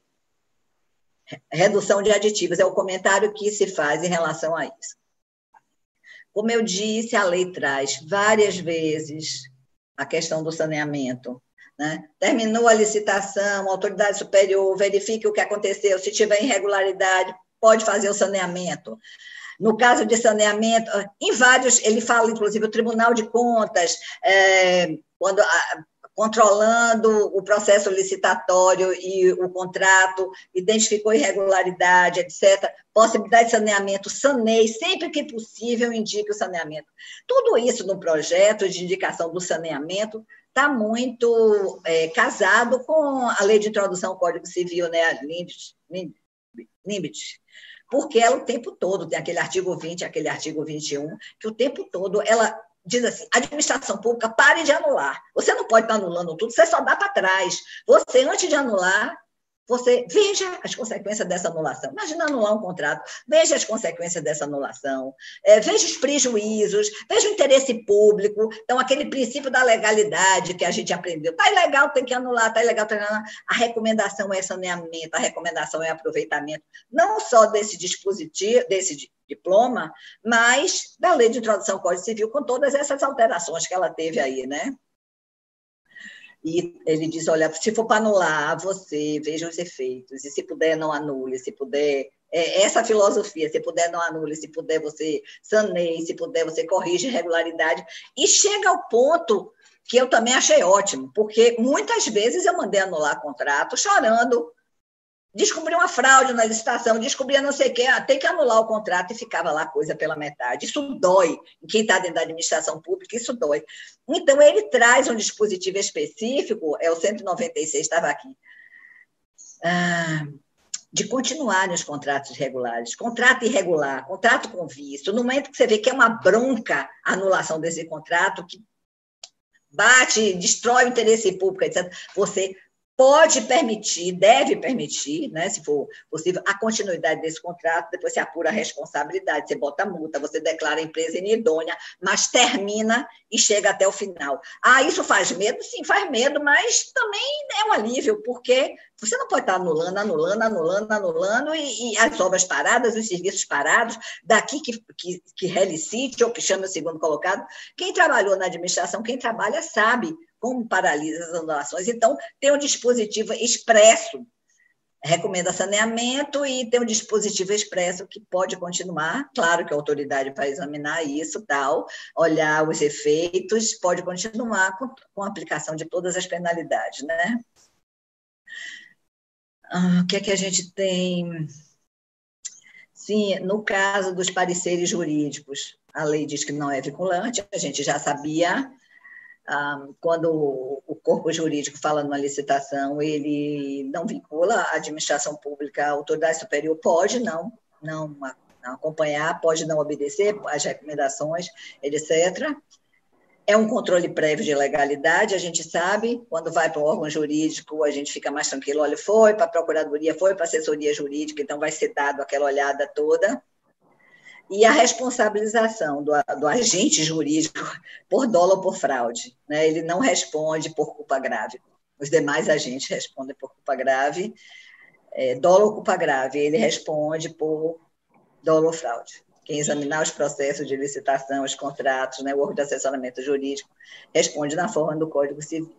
Redução de aditivos é o comentário que se faz em relação a isso. Como eu disse, a lei traz várias vezes a questão do saneamento. Né? Terminou a licitação, a autoridade superior verifique o que aconteceu, se tiver irregularidade, pode fazer o saneamento. No caso de saneamento, em vários, ele fala, inclusive, o Tribunal de Contas, é, quando controlando o processo licitatório e o contrato, identificou irregularidade, etc. Possibilidade de saneamento, saneie, sempre que possível, indique o saneamento. Tudo isso no projeto de indicação do saneamento está muito é, casado com a lei de introdução ao Código Civil, né, a LIMBIT, porque ela o tempo todo tem aquele artigo 20, aquele artigo 21, que o tempo todo ela diz assim: administração pública, pare de anular. Você não pode estar anulando tudo, você só dá para trás. Você, antes de anular, você veja as consequências dessa anulação. Imagina anular um contrato, veja as consequências dessa anulação, é, veja os prejuízos, veja o interesse público. Então, aquele princípio da legalidade que a gente aprendeu. Está ilegal, tem que anular, está ilegal, tem que anular. A recomendação é saneamento, a recomendação é aproveitamento, não só desse dispositivo, desse diploma, mas da lei de introdução ao Código Civil, com todas essas alterações que ela teve aí, né? E ele diz: olha, se for para anular você, veja os efeitos, e se puder, não anule, se puder. É essa filosofia, se puder, não anule, se puder, você saneie, se puder, você corrige irregularidade. E chega ao ponto que eu também achei ótimo, porque muitas vezes eu mandei anular contrato chorando, descobriu uma fraude na licitação, descobria não sei o quê, tem que anular o contrato e ficava lá a coisa pela metade. Isso dói. Quem está dentro da administração pública, isso dói. Então, ele traz um dispositivo específico, é o 196, estava aqui, ah, de continuarem os contratos regulares. Contrato irregular, contrato com visto. No momento que você vê que é uma bronca a anulação desse contrato, que bate, destrói o interesse público, etc., você pode permitir, deve permitir, né, se for possível, a continuidade desse contrato, depois se apura a responsabilidade, você bota multa, você declara a empresa inidônea, mas termina e chega até o final. Ah, isso faz medo? Sim, faz medo, mas também é um alívio, porque você não pode estar anulando, anulando, anulando, anulando, e, e as obras paradas, os serviços parados, daqui que, que, que relicite ou que chame o segundo colocado. Quem trabalhou na administração, quem trabalha, sabe como paralisa as anulações. Então, tem um dispositivo expresso, recomenda saneamento e tem um dispositivo expresso que pode continuar. Claro que a autoridade vai examinar isso, tal, olhar os efeitos, pode continuar com, com a aplicação de todas as penalidades, né? Ah, o que é que a gente tem? Sim, no caso dos pareceres jurídicos, a lei diz que não é vinculante, a gente já sabia. Ah, quando o corpo jurídico fala numa licitação, ele não vincula a administração pública, a autoridade superior pode não, não, acompanhar, pode não obedecer às recomendações, etc. é um controle prévio de legalidade, a gente sabe, quando vai para o órgão jurídico, a gente fica mais tranquilo, olha, foi para a procuradoria, foi para a assessoria jurídica, então vai ser dado aquela olhada toda. E a responsabilização do, do agente jurídico por dolo ou por fraude. Né? Ele não responde por culpa grave. Os demais agentes respondem por culpa grave. É, dolo ou culpa grave, ele responde por dolo ou fraude quem examinar os processos de licitação, os contratos, né, o órgão de assessoramento jurídico, responde na forma do Código Civil.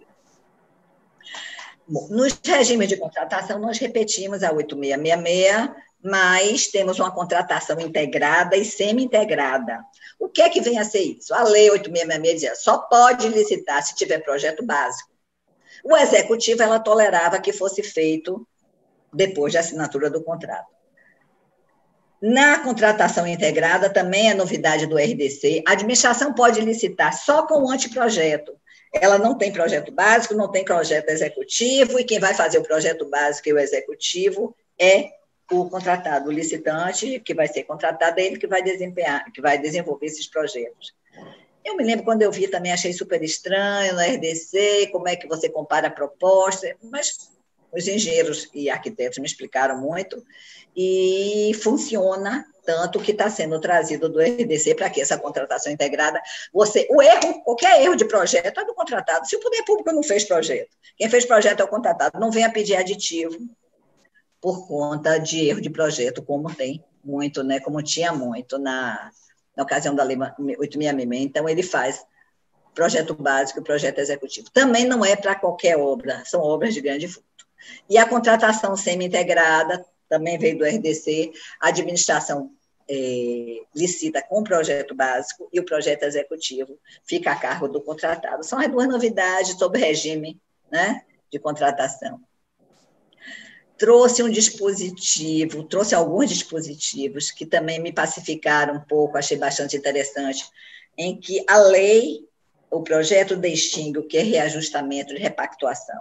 Bom, nos regimes de contratação, nós repetimos a 8666, mas temos uma contratação integrada e semi-integrada. O que é que vem a ser isso? A Lei 8666 dizia, só pode licitar se tiver projeto básico. O executivo, ela tolerava que fosse feito depois da assinatura do contrato. Na contratação integrada, também é novidade do RDC, a administração pode licitar só com o anteprojeto. Ela não tem projeto básico, não tem projeto executivo, e quem vai fazer o projeto básico e o executivo é o contratado, o licitante, que vai ser contratado, é ele que vai desempenhar, que vai desenvolver esses projetos. Eu me lembro quando eu vi também, achei super estranho no RDC, como é que você compara a proposta, mas os engenheiros e arquitetos me explicaram muito, e funciona tanto que está sendo trazido do RDC para que essa contratação integrada, você, o erro, qualquer erro de projeto é do contratado. Se o poder público não fez projeto, quem fez projeto é o contratado, não venha pedir aditivo por conta de erro de projeto, como tem muito, né, como tinha muito na, na ocasião da lei 866. Então, ele faz projeto básico e projeto executivo. Também não é para qualquer obra, são obras de grande fundo. E a contratação semi-integrada também veio do RDC, a administração é, licita com o projeto básico e o projeto executivo fica a cargo do contratado. São as duas novidades sobre o regime né, de contratação. Trouxe um dispositivo, trouxe alguns dispositivos que também me pacificaram um pouco, achei bastante interessante, em que a lei, o projeto distingue o que é reajustamento de repactuação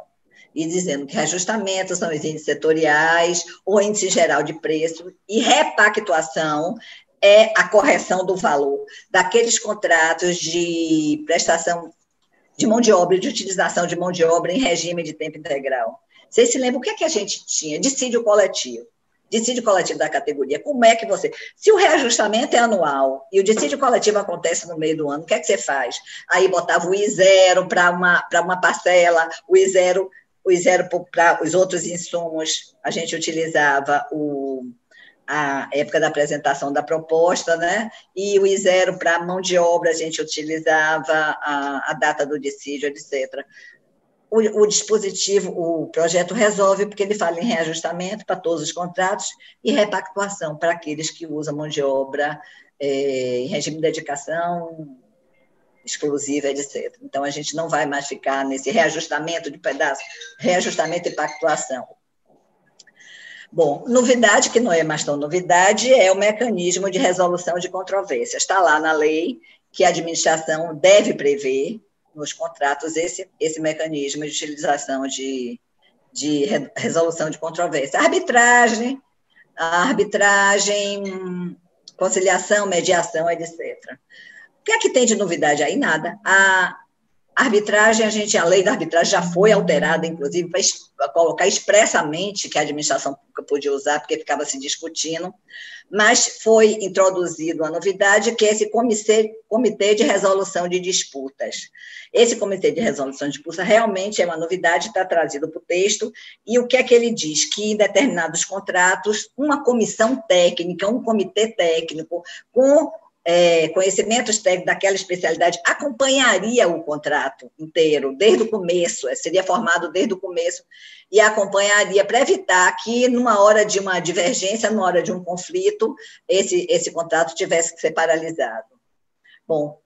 e dizendo que reajustamentos são os índices setoriais ou índice geral de preço e repactuação é a correção do valor daqueles contratos de prestação de mão de obra, de utilização de mão de obra em regime de tempo integral. Vocês se lembram o que, é que a gente tinha? Dissídio coletivo. Dissídio coletivo da categoria. Como é que você. Se o reajustamento é anual e o dissídio coletivo acontece no meio do ano, o que é que você faz? Aí botava o I0 para uma, uma parcela, o I0 os zero para os outros insumos, a gente utilizava o, a época da apresentação da proposta, né? E o I0 para mão de obra, a gente utilizava a, a data do dissídio, etc. O, o, dispositivo, o projeto resolve, porque ele fala em reajustamento para todos os contratos e repactuação para aqueles que usam mão de obra é, em regime de dedicação, exclusiva, etc. Então, a gente não vai mais ficar nesse reajustamento de pedaço, reajustamento e pactuação. Bom, novidade, que não é mais tão novidade, é o mecanismo de resolução de controvérsias. Está lá na lei que a administração deve prever nos contratos esse, esse mecanismo de utilização de, de resolução de controvérsia. Arbitragem, arbitragem, conciliação, mediação, etc. O que é que tem de novidade aí? Nada. A arbitragem, a gente, a lei da arbitragem já foi alterada, inclusive, para colocar expressamente que a administração pública podia usar, porque ficava se discutindo, mas foi introduzido a novidade, que é esse comitê, comitê de resolução de disputas. Esse comitê de resolução de disputas realmente é uma novidade, está trazido para o texto, e o que é que ele diz? Que em determinados contratos, uma comissão técnica, um comitê técnico, com é, conhecimentos técnicos daquela especialidade acompanharia o contrato inteiro, desde o começo, é, seria formado desde o começo, e acompanharia para evitar que, numa hora de uma divergência, numa hora de um conflito, esse, esse contrato tivesse que ser paralisado. Bom,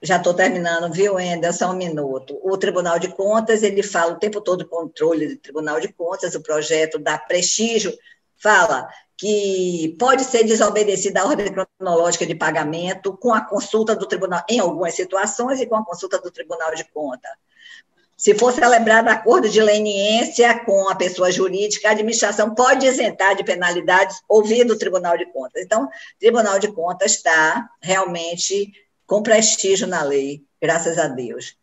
já estou terminando, viu, Wendel? Só um minuto. O Tribunal de Contas, ele fala o tempo todo controle do Tribunal de Contas, o projeto dá prestígio, fala que pode ser desobedecida a ordem cronológica de pagamento com a consulta do tribunal, em algumas situações, e com a consulta do Tribunal de Conta. Se for celebrado acordo de leniência com a pessoa jurídica, a administração pode isentar de penalidades ouvindo o Tribunal de Contas. Então, o Tribunal de Contas está realmente com prestígio na lei graças a Deus.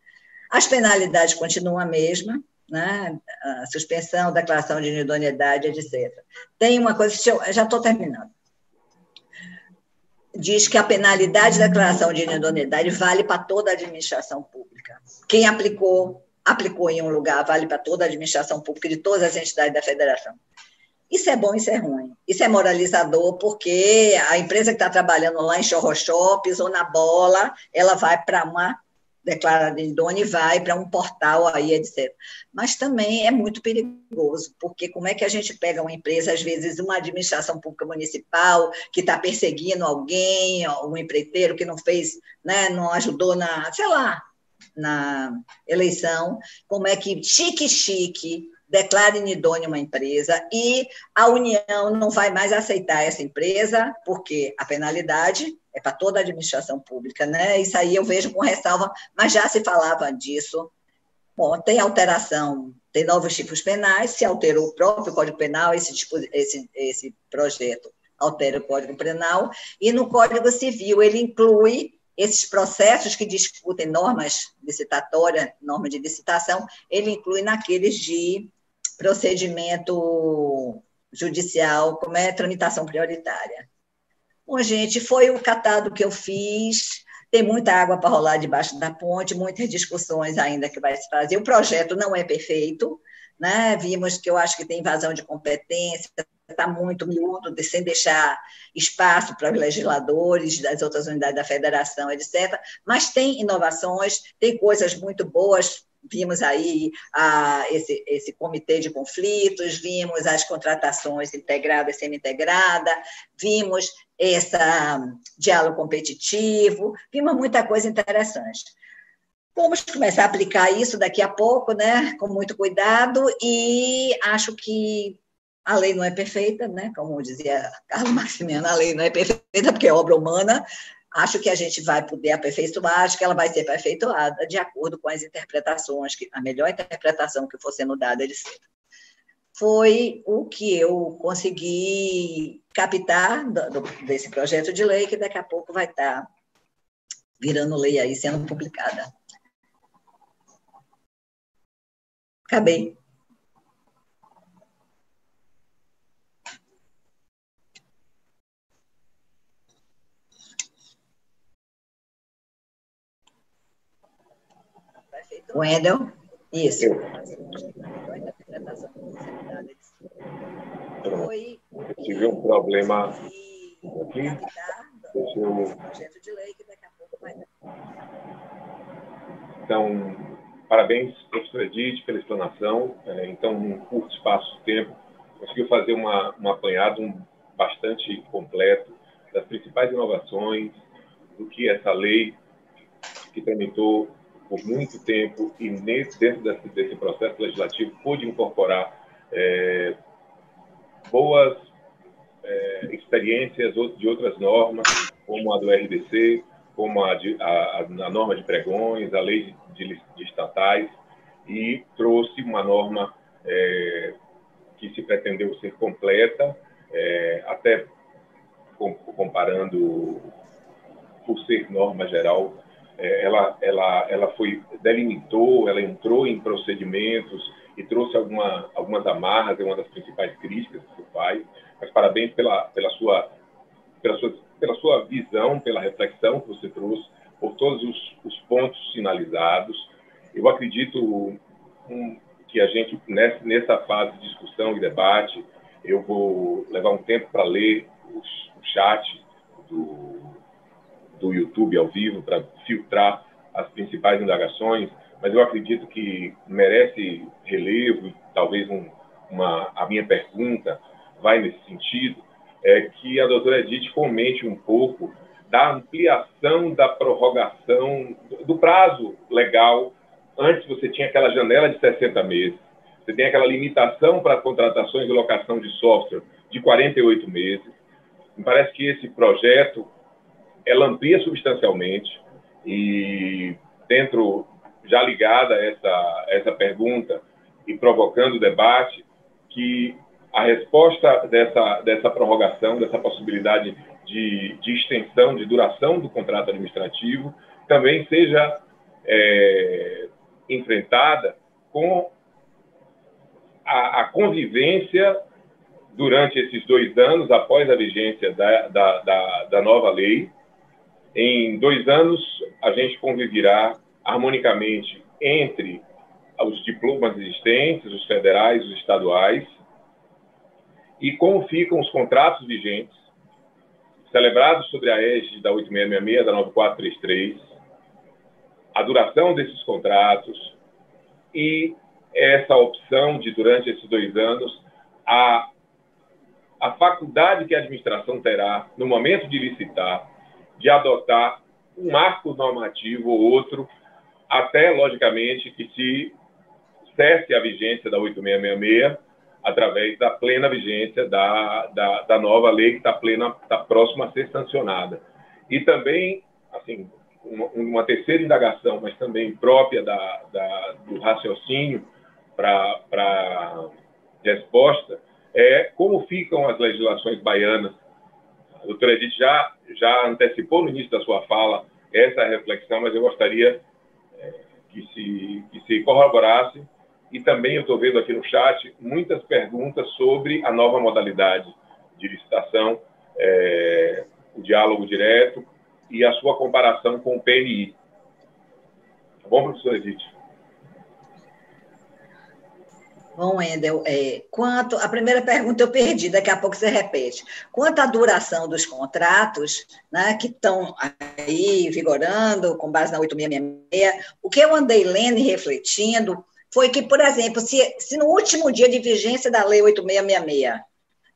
As penalidades continuam a mesma, né? a suspensão, declaração de inidoneidade, etc. Tem uma coisa, já estou terminando. Diz que a penalidade de declaração de inidoneidade vale para toda a administração pública. Quem aplicou, aplicou em um lugar, vale para toda a administração pública de todas as entidades da federação. Isso é bom, isso é ruim. Isso é moralizador, porque a empresa que está trabalhando lá em Chorrochops ou na bola, ela vai para uma declarada idônea e vai para um portal aí, etc. Mas também é muito perigoso, porque como é que a gente pega uma empresa, às vezes uma administração pública municipal que está perseguindo alguém, um empreiteiro que não fez, né, não ajudou na, sei lá, na eleição, como é que chique-chique declara inidônea uma empresa e a União não vai mais aceitar essa empresa, porque a penalidade é para toda a administração pública, né? Isso aí eu vejo com ressalva, mas já se falava disso. Bom, tem alteração, tem novos tipos penais, se alterou o próprio Código Penal, esse, tipo, esse, esse projeto altera o Código Penal, e no Código Civil ele inclui esses processos que discutem normas licitatórias, norma de licitação, ele inclui naqueles de procedimento judicial, como é tramitação prioritária. Bom, gente, foi o catado que eu fiz. Tem muita água para rolar debaixo da ponte, muitas discussões ainda que vai se fazer. O projeto não é perfeito, né? Vimos que eu acho que tem invasão de competência, está muito miúdo, sem deixar espaço para os legisladores das outras unidades da federação, etc. Mas tem inovações, tem coisas muito boas vimos aí esse, esse comitê de conflitos, vimos as contratações integradas e semi-integradas, vimos esse diálogo competitivo, vimos muita coisa interessante. Vamos começar a aplicar isso daqui a pouco, né, com muito cuidado, e acho que a lei não é perfeita, né, como dizia Carlos Maximiano, a lei não é perfeita porque é obra humana, Acho que a gente vai poder aperfeiçoar, acho que ela vai ser aperfeiçoada de acordo com as interpretações, que a melhor interpretação que for sendo dada, etc. Foi o que eu consegui captar do, desse projeto de lei, que daqui a pouco vai estar virando lei aí, sendo publicada. Acabei. Wendel, isso. Eu. Foi tive um problema aqui. Deixa eu... Então, parabéns, professor Edith, pela explanação. É, então, num curto espaço de tempo, conseguiu fazer uma, um apanhado um, bastante completo das principais inovações, do que essa lei que tramitou por muito tempo e nesse, dentro desse, desse processo legislativo pude incorporar é, boas é, experiências de outras normas, como a do RDC, como a, de, a, a norma de pregões, a lei de, de, estatais, e trouxe uma norma é, que se pretendeu ser completa, é, até comparando, por ser norma geral, ela, ela, ela foi delimitou, ela entrou em procedimentos e trouxe alguma, algumas amarras, é uma das principais críticas que faz. Mas parabéns pela, pela, sua, pela, sua, pela sua visão, pela reflexão que você trouxe, por todos os, os pontos sinalizados. Eu acredito um, que a gente, nessa fase de discussão e debate, eu vou levar um tempo para ler os, o chat do, do YouTube ao vivo para filtrar as principais indagações, mas eu acredito que merece relevo, talvez um, uma, a minha pergunta vai nesse sentido, é que a doutora Edith comente um pouco da ampliação da prorrogação do prazo legal. Antes você tinha aquela janela de 60 meses, você tem aquela limitação para contratações e locação de software de 48 meses. Me parece que esse projeto ela amplia substancialmente e dentro já ligada a essa essa pergunta e provocando debate que a resposta dessa dessa prorrogação dessa possibilidade de, de extensão de duração do contrato administrativo também seja é, enfrentada com a, a, convivência durante esses dois anos, após a vigência da, da, da, da nova lei. Em dois anos, a gente conviverá harmonicamente entre os diplomas existentes, os federais, os estaduais, e como ficam os contratos vigentes, celebrados sobre a égide da 8666, da 9433, a duração desses contratos e essa opção de, durante esses dois anos, a, a faculdade que a administração terá, no momento de licitar, de adotar um marco normativo ou outro, até, logicamente, que se cesse a vigência da 8666 através da plena vigência da, da, da nova lei que está plena, está próxima a ser sancionada. E também, assim, uma, uma terceira indagação, mas também própria da, da do raciocínio para resposta, é como ficam as legislações baianas. A doutora Edith já, já antecipou no início da sua fala essa reflexão, mas eu gostaria é, que, se, que se corroborasse e também eu estou vendo aqui no chat muitas perguntas sobre a nova modalidade de licitação, é, o diálogo direto e a sua comparação com o PNI. Tá bom, professor Edith? Bom, Wendel, é, quanto a primeira pergunta eu perdi, daqui a pouco você repete. Quanto à duração dos contratos, né, que estão aí vigorando com base na 8666, o que eu andei lendo e refletindo foi que, por exemplo, se, se no último dia de vigência da Lei 8666,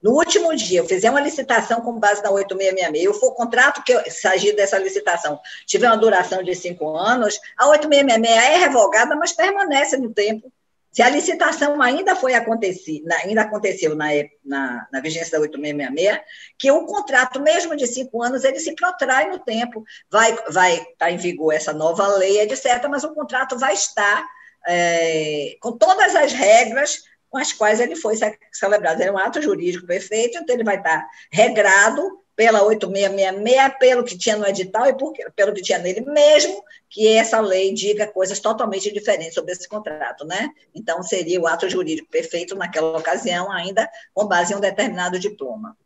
no último dia eu fizer uma licitação com base na 8666, eu for o contrato que sair dessa licitação tiver uma duração de cinco anos, a 8666 é revogada, mas permanece no tempo. Se a licitação ainda foi acontecer, ainda aconteceu na, na, na vigência da 8666, que o contrato, mesmo de cinco anos, ele se protrai no tempo. Vai estar vai tá em vigor essa nova lei, etc., mas o contrato vai estar é, com todas as regras com as quais ele foi celebrado. é um ato jurídico perfeito, então ele vai estar regrado pela 8666, pelo que tinha no edital e por, pelo que tinha nele mesmo, que essa lei diga coisas totalmente diferentes sobre esse contrato, né? Então, seria o ato jurídico perfeito naquela ocasião, ainda com base em um determinado diploma.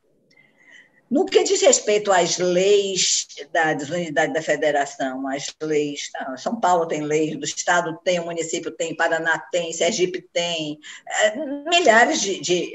No que diz respeito às leis da desunidade da federação, as leis, tá, São Paulo tem leis, do Estado tem, o município tem, Paraná tem, Sergipe tem, é, milhares de. de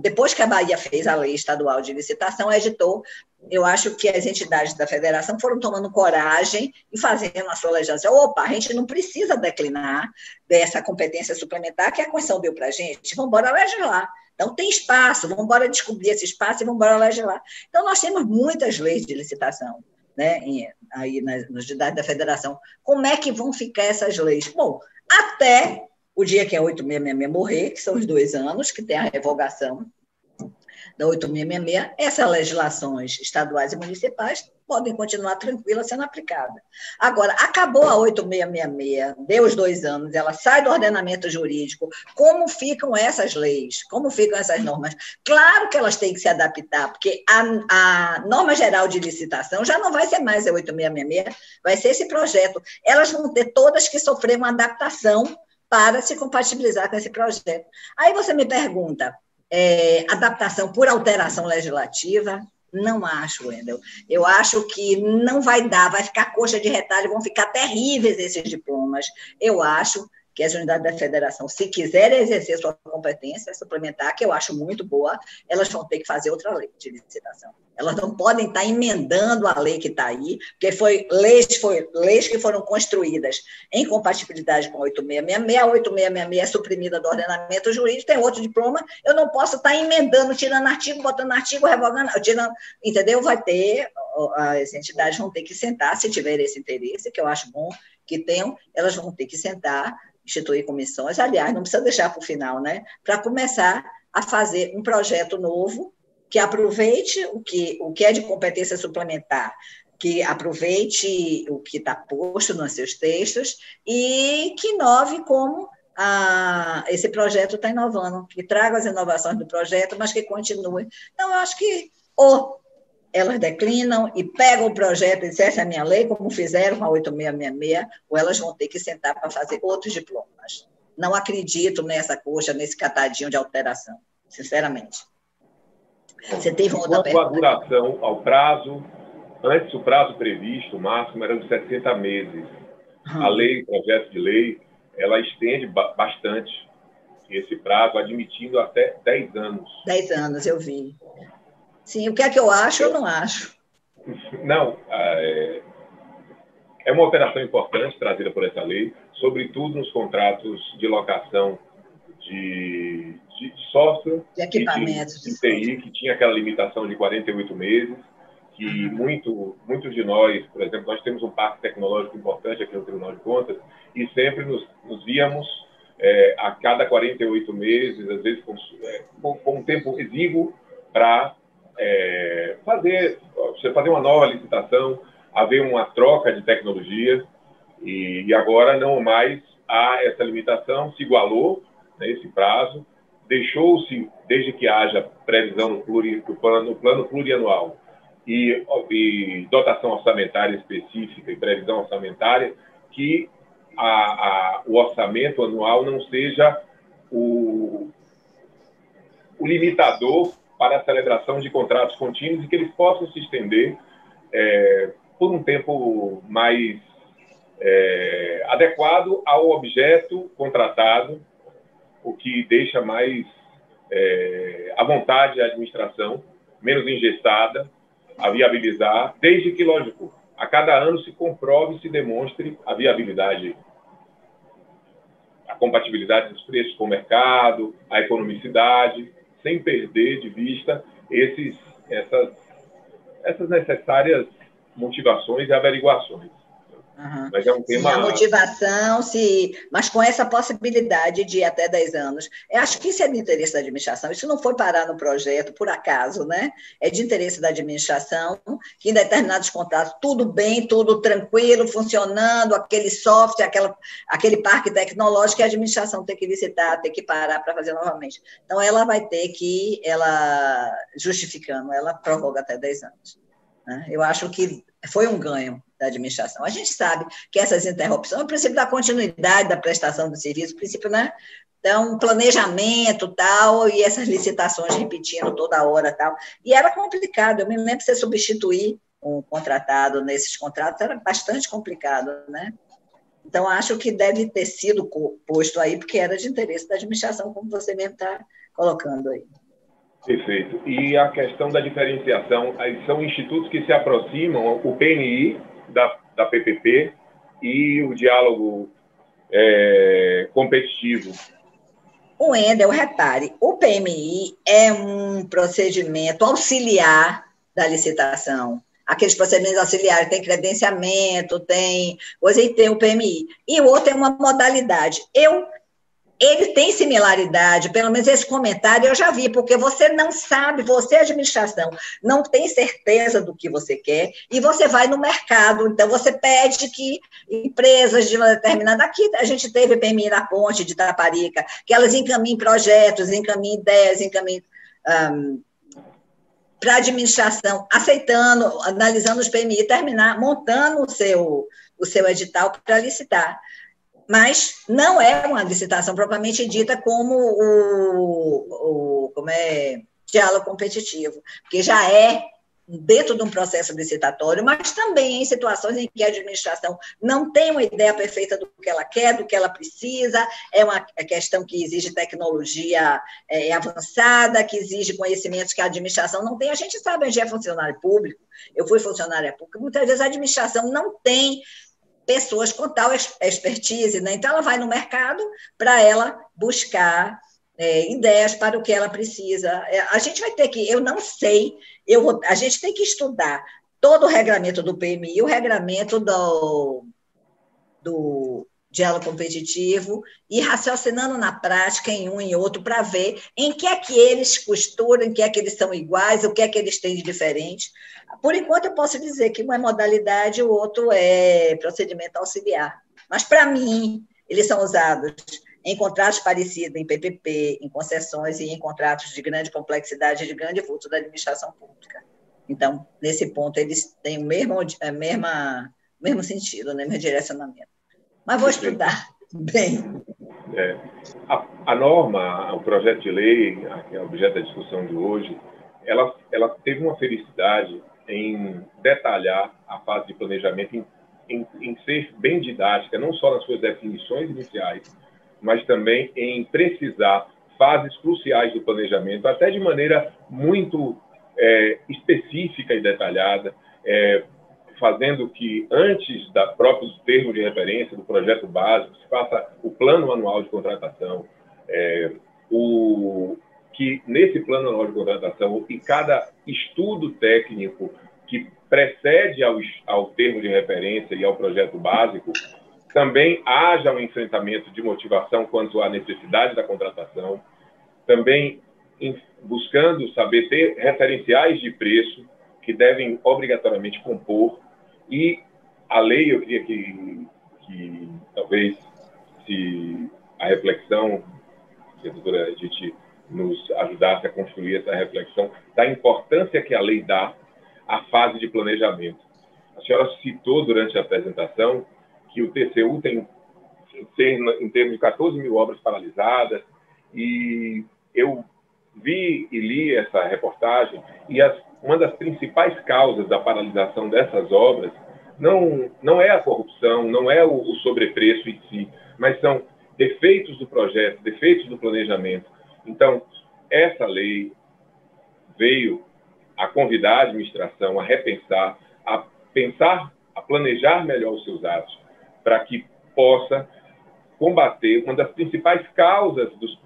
depois que a Bahia fez a lei estadual de licitação, editou, eu acho que as entidades da federação foram tomando coragem e fazendo a sua legislação. Opa, a gente não precisa declinar dessa competência suplementar que a Constituição deu para a gente, vamos embora legislar. Então, tem espaço, vamos embora descobrir esse espaço e vamos embora legislar. Então, nós temos muitas leis de licitação né, aí nos didáticos da federação. Como é que vão ficar essas leis? Bom, até o dia que a 8666 morrer, que são os dois anos, que tem a revogação da 8666, essas legislações estaduais e municipais podem continuar tranquilas sendo aplicadas. Agora, acabou a 8666, deu os dois anos, ela sai do ordenamento jurídico, como ficam essas leis? Como ficam essas normas? Claro que elas têm que se adaptar, porque a, a norma geral de licitação já não vai ser mais a 8666, vai ser esse projeto. Elas vão ter todas que sofrer uma adaptação para se compatibilizar com esse projeto. Aí você me pergunta, é, adaptação por alteração legislativa, não acho, Wendel. Eu acho que não vai dar, vai ficar coxa de retalho, vão ficar terríveis esses diplomas. Eu acho que as unidades da federação, se quiserem exercer sua competência suplementar, que eu acho muito boa, elas vão ter que fazer outra lei de licitação. Elas não podem estar emendando a lei que está aí, porque foi leis, foi leis que foram construídas em compatibilidade com 8666, a 8666 é suprimida do ordenamento jurídico, tem outro diploma, eu não posso estar emendando, tirando artigo, botando artigo, revogando, tirando, entendeu? Vai ter, as entidades vão ter que sentar, se tiver esse interesse, que eu acho bom que tenham, elas vão ter que sentar instituir comissões, aliás, não precisa deixar para o final, né? Para começar a fazer um projeto novo que aproveite o que, o que é de competência suplementar, que aproveite o que está posto nos seus textos e que inove como a, esse projeto está inovando, que traga as inovações do projeto, mas que continue. Então, eu acho que ou elas declinam e pegam o projeto e dizem, essa é a minha lei, como fizeram a 8666, ou elas vão ter que sentar para fazer outros diplomas. Não acredito nessa coxa, nesse catadinho de alteração, sinceramente. Você teve uma outra pergunta? a duração ao prazo, antes o prazo previsto, o máximo, era de 60 meses. Hum. A lei, o projeto de lei, ela estende bastante esse prazo, admitindo até 10 anos. 10 anos, eu vi. Sim, o que é que eu acho, eu não acho. Não, é, é uma operação importante trazida por essa lei, sobretudo nos contratos de locação de, de software de equipamentos de, de TI, que tinha aquela limitação de 48 meses, que muito, muitos de nós, por exemplo, nós temos um parque tecnológico importante aqui no Tribunal de Contas, e sempre nos, nos víamos é, a cada 48 meses, às vezes com, é, com, com um tempo exíguo, para é, fazer, você fazer uma nova licitação, haver uma troca de tecnologia, e, e agora não mais há essa limitação, se igualou né, esse prazo, deixou-se, desde que haja previsão no, pluri, no, plano, no plano plurianual e, e, dotação orçamentária específica e previsão orçamentária, que a, a, o orçamento anual não seja o, o limitador para a celebração de contratos contínuos e que eles possam se estender é, por um tempo mais é, adequado ao objeto contratado, o que deixa mais é, à vontade a administração, menos engessada, a viabilizar, desde que, lógico, a cada ano se comprove e se demonstre a viabilidade, a compatibilidade dos preços com o mercado, a economicidade, sem perder de vista esses, essas, essas necessárias motivações e averiguações. Uhum. Mas é um tema. Sim, a motivação, se, mas com essa possibilidade de ir até 10 anos. Eu acho que isso é de interesse da administração. Isso não foi parar no projeto, por acaso, né? É de interesse da administração que em determinados contratos, tudo bem, tudo tranquilo, funcionando, aquele software, aquela, aquele parque tecnológico, que a administração tem que visitar, tem que parar para fazer novamente. Então, ela vai ter que, ela justificando, ela prorroga até 10 anos. Né? Eu acho que foi um ganho da administração. A gente sabe que essas interrupções, o princípio da continuidade da prestação do serviço, o princípio, né? Então, planejamento tal, e essas licitações repetindo toda hora tal. E era complicado, eu me lembro de você substituir um contratado nesses contratos, era bastante complicado, né? Então, acho que deve ter sido posto aí, porque era de interesse da administração, como você mesmo está colocando aí. Perfeito. E a questão da diferenciação, são institutos que se aproximam, o PNI da, da PPP e o diálogo é, competitivo. O Endel, repare, o PMI é um procedimento auxiliar da licitação. Aqueles procedimentos auxiliares tem credenciamento, tem coisa e tem o PMI. E o outro é uma modalidade. Eu ele tem similaridade, pelo menos esse comentário eu já vi, porque você não sabe, você, administração, não tem certeza do que você quer, e você vai no mercado, então você pede que empresas de uma determinada. Aqui a gente teve PMI na ponte de Taparica, que elas encaminhem projetos, encaminhem ideias, encaminhem. Um, para a administração, aceitando, analisando os PMI, terminar, montando o seu, o seu edital para licitar mas não é uma licitação propriamente dita como o, o como é, diálogo competitivo, porque já é dentro de um processo licitatório, mas também em situações em que a administração não tem uma ideia perfeita do que ela quer, do que ela precisa, é uma questão que exige tecnologia é, avançada, que exige conhecimentos que a administração não tem. A gente sabe, a gente é funcionário público, eu fui funcionária pública, muitas vezes a administração não tem pessoas com tal expertise, né? Então ela vai no mercado para ela buscar é, ideias para o que ela precisa. É, a gente vai ter que, eu não sei, eu vou, a gente tem que estudar todo o regramento do PMI, o regramento do, do diálogo competitivo e raciocinando na prática em um e outro para ver em que é que eles costuram, em que é que eles são iguais, o que é que eles têm de diferente. Por enquanto, eu posso dizer que um é modalidade o outro é procedimento auxiliar. Mas, para mim, eles são usados em contratos parecidos, em PPP, em concessões e em contratos de grande complexidade e de grande vulto da administração pública. Então, nesse ponto, eles têm o mesmo, a mesma, mesmo sentido, né? mesmo direcionamento. Mas vou estudar. Bem. É, a, a, norma, o projeto de lei, que é objeto da discussão de hoje, ela, ela teve uma felicidade em detalhar a fase de planejamento, em, em, em ser bem didática, não só nas suas definições iniciais, mas também em precisar fases cruciais do planejamento, até de maneira muito é, específica e detalhada, é, fazendo que, antes da próprios termos de referência do projeto básico, se faça o plano anual de contratação, é, o, que nesse plano anual de contratação e cada estudo técnico que precede ao, ao termo de referência e ao projeto básico, também haja um enfrentamento de motivação quanto à necessidade da contratação, também buscando saber ter referenciais de preço que devem obrigatoriamente compor e a lei, eu queria que, que talvez se a reflexão que a doutora Edith nos ajudasse a construir essa reflexão da importância que a lei dá à fase de planejamento. A senhora citou durante a apresentação que o TCU tem em termos de 14 mil obras paralisadas e eu vi e li essa reportagem e as, uma das principais causas da paralisação dessas obras não, não é a corrupção, não é o, o sobrepreço em si, mas são defeitos do projeto, defeitos do planejamento. Então, essa lei veio a convidar a administração a repensar, a pensar, a planejar melhor os seus atos, para que possa combater uma das principais causas dos,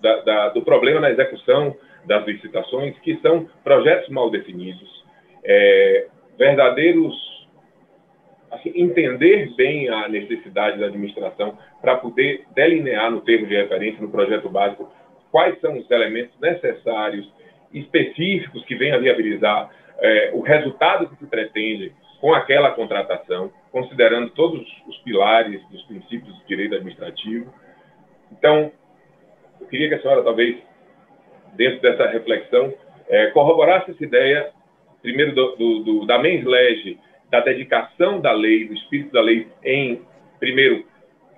da, da, do problema na execução das licitações, que são projetos mal definidos, é, verdadeiros assim, entender bem a necessidade da administração para poder delinear no termo de referência, no projeto básico, quais são os elementos necessários, específicos, que venham a viabilizar é, o resultado que se pretende com aquela contratação, considerando todos os pilares dos princípios do direito administrativo. Então, eu queria que a senhora, talvez, dentro dessa reflexão, é, corroborasse essa ideia, primeiro, do, do, do, da mens lege, da dedicação da lei, do espírito da lei, em, primeiro,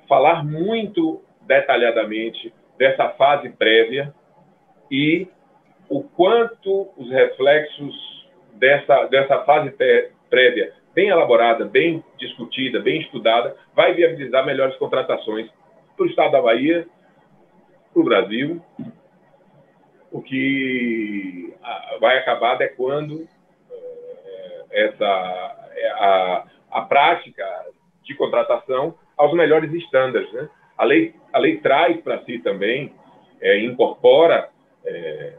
falar muito detalhadamente dessa fase prévia e o quanto os reflexos dessa, dessa fase prévia, bem elaborada, bem discutida, bem estudada, vai viabilizar melhores contratações para o Estado da Bahia, para o Brasil, o que vai acabar adequando eh, essa, a, a prática de contratação aos melhores estándares. Né? A, lei, a lei traz para si também, é, incorpora é,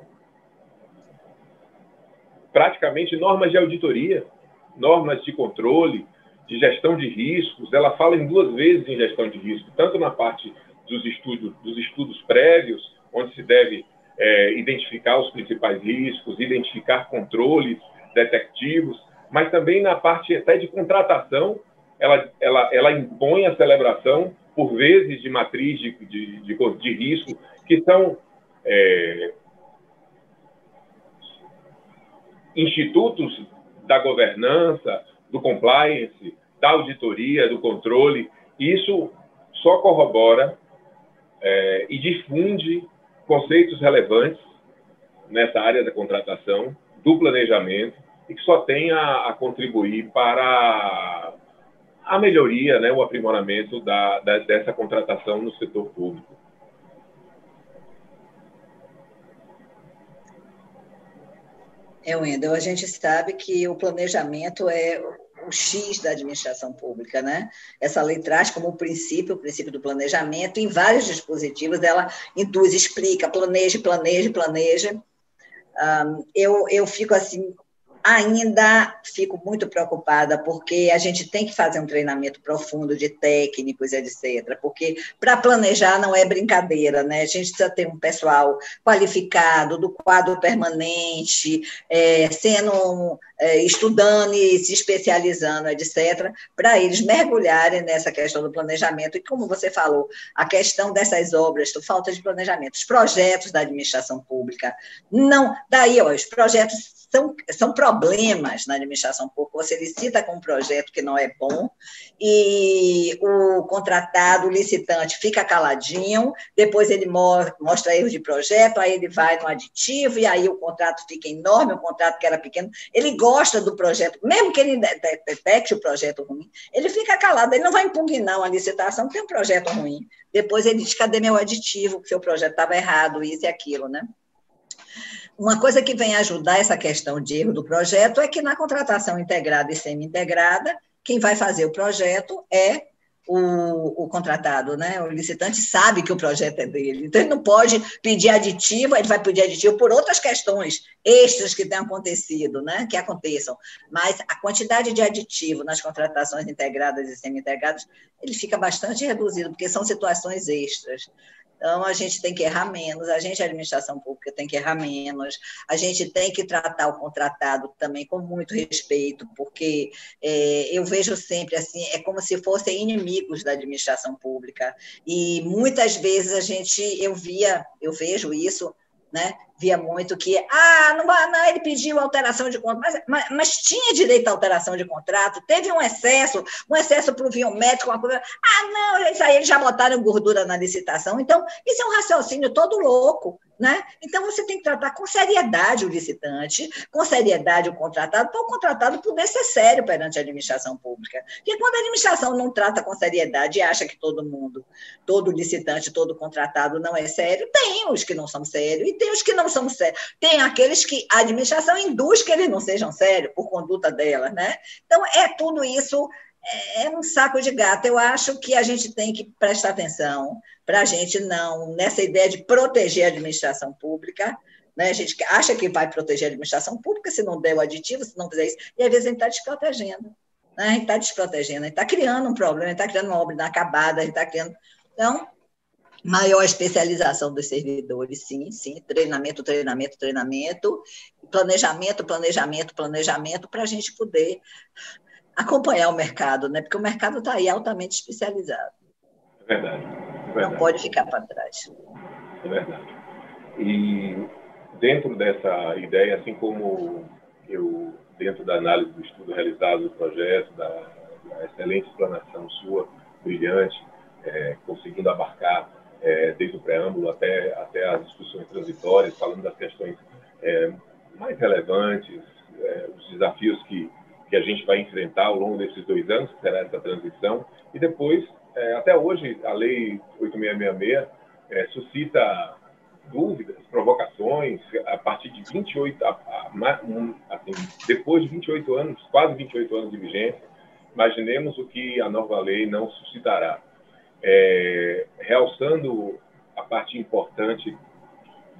praticamente normas de auditoria, normas de controle, de gestão de riscos. Ela fala em duas vezes em gestão de risco, tanto na parte dos estudos, dos estudos prévios, onde se deve é, identificar os principais riscos, identificar controles detectivos, mas também na parte até de contratação, ela, ela, ela impõe a celebração, por vezes, de matriz de, de, de, de risco, que são é, institutos da governança, do compliance, da auditoria, do controle. Isso só corrobora é, e difunde conceitos relevantes nessa área da contratação, do planejamento, e que só tem a, a contribuir para a melhoria, né, o aprimoramento da, da, dessa contratação no setor público. É, Wendel, a gente sabe que o planejamento é o X da administração pública, né? Essa lei traz como princípio o princípio do planejamento, em vários dispositivos ela induz, explica, planeje, planeje, planeja. Um, eu, eu fico assim ainda fico muito preocupada, porque a gente tem que fazer um treinamento profundo de técnicos, etc. Porque para planejar não é brincadeira, né? A gente precisa ter um pessoal qualificado, do quadro permanente, é, sendo é, estudando e se especializando, etc., para eles mergulharem nessa questão do planejamento. E como você falou, a questão dessas obras, falta de planejamento, os projetos da administração pública, não, daí, ó, os projetos são, são problemas na administração pública. Você licita com um projeto que não é bom e o contratado, o licitante, fica caladinho, depois ele mostra erro de projeto, aí ele vai no aditivo e aí o contrato fica enorme, o contrato que era pequeno. Ele gosta do projeto, mesmo que ele detecte o projeto ruim, ele fica calado, ele não vai impugnar uma licitação, tem um projeto ruim. Depois ele diz, cadê meu aditivo, que seu projeto estava errado, isso e aquilo, né? Uma coisa que vem ajudar essa questão de erro do projeto é que na contratação integrada e semi-integrada, quem vai fazer o projeto é o, o, contratado, né? O licitante sabe que o projeto é dele. Então, ele não pode pedir aditivo, ele vai pedir aditivo por outras questões extras que tenham acontecido, né? Que aconteçam. Mas a quantidade de aditivo nas contratações integradas e semi-integradas, ele fica bastante reduzido, porque são situações extras. Então, a gente tem que errar menos, a gente, a administração pública, tem que errar menos, a gente tem que tratar o contratado também com muito respeito, porque é, eu vejo sempre assim, é como se fossem inimigos da administração pública. E muitas vezes a gente, eu via, eu vejo isso, né? Via muito que, ah, não, não ele pediu alteração de contrato, mas, mas, mas, tinha direito à alteração de contrato, teve um excesso, um excesso para o uma coisa, ah, não, isso aí eles já botaram gordura na licitação, então, isso é um raciocínio todo louco, né? Então, você tem que tratar com seriedade o licitante, com seriedade o contratado, para o contratado poder ser sério perante a administração pública. Porque quando a administração não trata com seriedade e acha que todo mundo, todo licitante, todo contratado não é sério, tem os que não são sérios e tem os que não são sérios. Tem aqueles que a administração induz que eles não sejam sérios por conduta delas, né? Então, é tudo isso é, é um saco de gato. Eu acho que a gente tem que prestar atenção para a gente não, nessa ideia de proteger a administração pública, né? a gente acha que vai proteger a administração pública se não der o aditivo, se não fizer isso, e às vezes a gente está desprotegendo. Né? A gente está desprotegendo, a gente está criando um problema, a gente está criando uma obra inacabada, a gente está criando. Então, maior especialização dos servidores, sim, sim, treinamento, treinamento, treinamento, planejamento, planejamento, planejamento, para a gente poder acompanhar o mercado, né? Porque o mercado está aí altamente especializado. É verdade, é verdade. Não pode ficar para trás. É verdade. E dentro dessa ideia, assim como eu, dentro da análise do estudo realizado do projeto, da, da excelente explanação sua, brilhante, é, conseguindo abarcar é, desde o preâmbulo até, até as discussões transitórias, falando das questões é, mais relevantes, é, os desafios que que a gente vai enfrentar ao longo desses dois anos, que será essa transição, e depois, é, até hoje, a Lei 8666 é, suscita dúvidas, provocações, a partir de 28, a, a, um, assim, depois de 28 anos, quase 28 anos de vigência, imaginemos o que a nova lei não suscitará. É, realçando a parte importante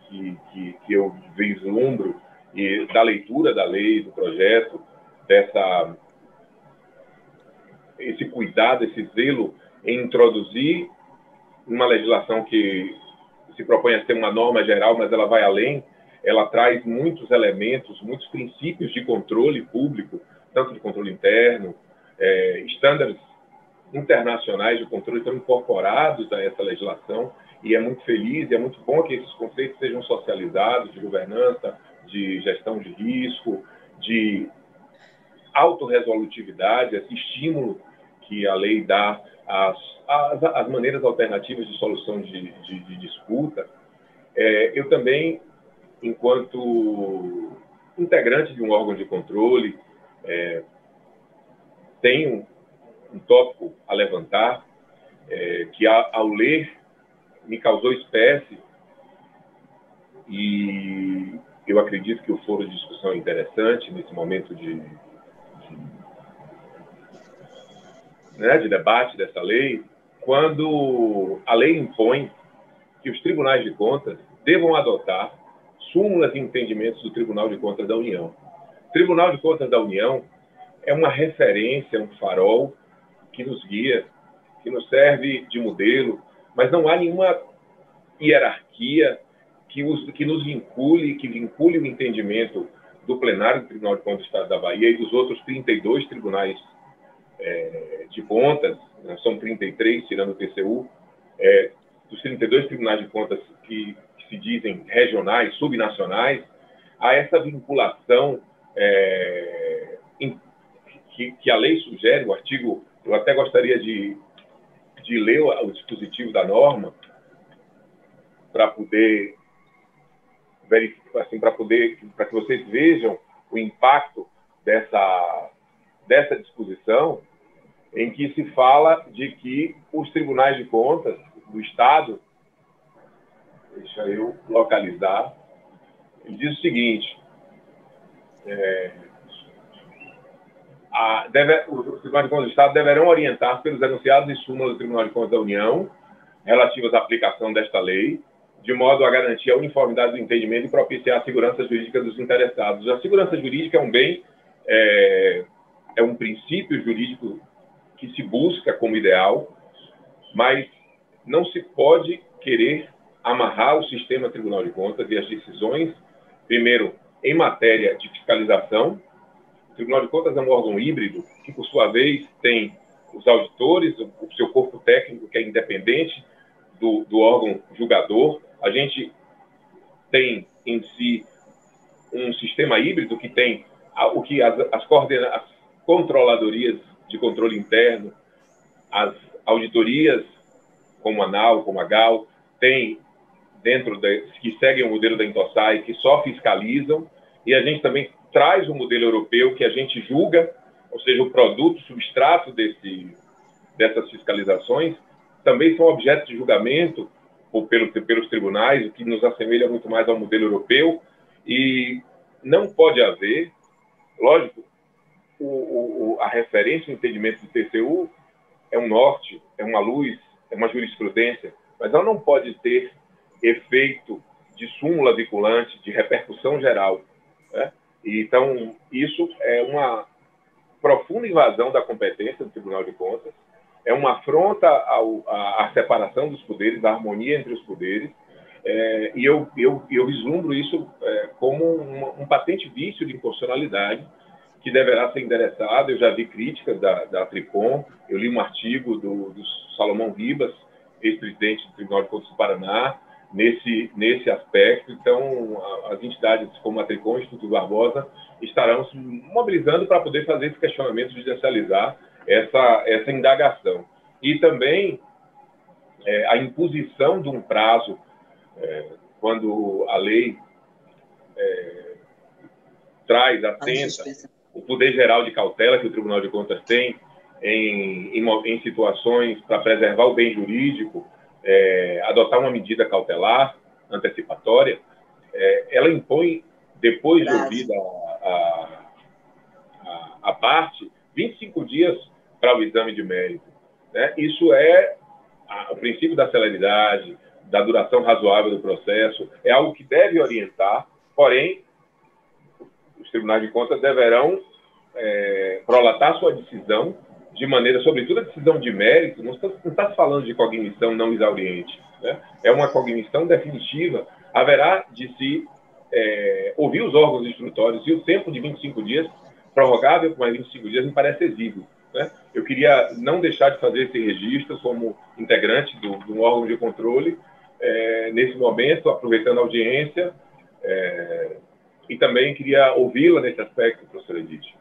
que, que, que eu vislumbro e da leitura da lei, do projeto, dessa esse cuidado, esse zelo em introduzir uma legislação que se propõe a ser uma norma geral, mas ela vai além, ela traz muitos elementos, muitos princípios de controle público, tanto de controle interno, é, estándares internacionais de controle estão incorporados a essa legislação e é muito feliz e é muito bom que esses conceitos sejam socializados de governança, de gestão de risco, de autorresolutividade, esse estímulo que a lei dá às, às, às maneiras alternativas de solução de, de, de disputa, é, eu também, enquanto integrante de um órgão de controle, é, tenho um tópico a levantar é, que, ao ler, me causou espécie e eu acredito que o foro de discussão é interessante nesse momento de, né, de debate dessa lei, quando a lei impõe que os tribunais de contas devam adotar súmulas e entendimentos do Tribunal de Contas da União. O Tribunal de Contas da União é uma referência, um farol que nos guia, que nos serve de modelo, mas não há nenhuma hierarquia que, os, que nos vincule, que vincule o entendimento do plenário do Tribunal de Contas do Estado da Bahia e dos outros 32 tribunais é, de contas, né, são 33, tirando o TCU, é, dos 32 tribunais de contas que, que, se dizem regionais, subnacionais, a essa vinculação é, em, que, que, a lei sugere, o artigo, eu até gostaria de, de ler o, o dispositivo da norma para poder verificar, assim, para poder, para que vocês vejam o impacto dessa, dessa disposição, em que se fala de que os tribunais de contas do Estado, deixa eu localizar, ele diz o seguinte, é, a, deve, os tribunais de contas do Estado deverão orientar pelos enunciados e súmulas do Tribunal de Contas da União relativas à aplicação desta lei, de modo a garantir a uniformidade do entendimento e propiciar a segurança jurídica dos interessados. A segurança jurídica é um bem, é, é um princípio jurídico que se busca como ideal, mas não se pode querer amarrar o sistema Tribunal de Contas e as decisões, primeiro, em matéria de fiscalização. Tribunal de Contas é um órgão híbrido que, por sua vez, tem os auditores, o seu corpo técnico, que é independente do, do órgão julgador. A gente tem em si um sistema híbrido que tem o que as, as, coordena, as controladorias de controle interno, as auditorias, como a NAU, como a GAL, tem dentro de, que seguem o modelo da Intosai, que só fiscalizam, e a gente também traz o modelo europeu que a gente julga, ou seja, o produto, o substrato desse, dessas fiscalizações, também são objetos de julgamento pelo, pelos tribunais, o que nos assemelha muito mais ao modelo europeu, e não pode haver, lógico, o, o, a referência, o entendimento do TCU é um norte, é uma luz, é uma jurisprudência, mas ela não pode ter efeito de súmula vinculante, de repercussão geral. Né? Então, isso é uma profunda invasão da competência do Tribunal de Contas, é uma afronta à, à, separação dos poderes, à harmonia entre os poderes, é, e eu, eu, eu vislumbro isso é, como um, um patente vício de inconstitucionalidade que deverá ser endereçado. Eu já vi críticas da, da Tricom, eu li um artigo do, do Salomão Ribas, ex-presidente do Tribunal de Contas do Paraná, nesse, nesse aspecto. Então, as entidades como a Tricom e o Instituto Barbosa estarão se mobilizando para poder fazer esse questionamento, judicializar essa, essa indagação. E também é, a imposição de um prazo, é, quando a lei é, traz, assenta o poder geral de cautela que o Tribunal de Contas tem em, em, em situações para preservar o bem jurídico, é, adotar uma medida cautelar antecipatória, é, ela impõe, depois de ouvida a, a, a, parte, 25 dias para o exame de mérito. Né? Isso é a, o princípio da celeridade, da duração razoável do processo, é algo que deve orientar, porém, os tribunais de contas deverão é, prolatar sua decisão de maneira, sobretudo a decisão de mérito, não está, não está falando de cognição não exauriente, né? é uma cognição definitiva. Haverá de se é, ouvir os órgãos instrutórios e o tempo de 25 dias, prorrogável por mais 25 dias, me parece exíguo. Né? Eu queria não deixar de fazer esse registro como integrante do, do órgão de controle, é, nesse momento, aproveitando a audiência, é, e também queria ouvi-la nesse aspecto, professora Edith.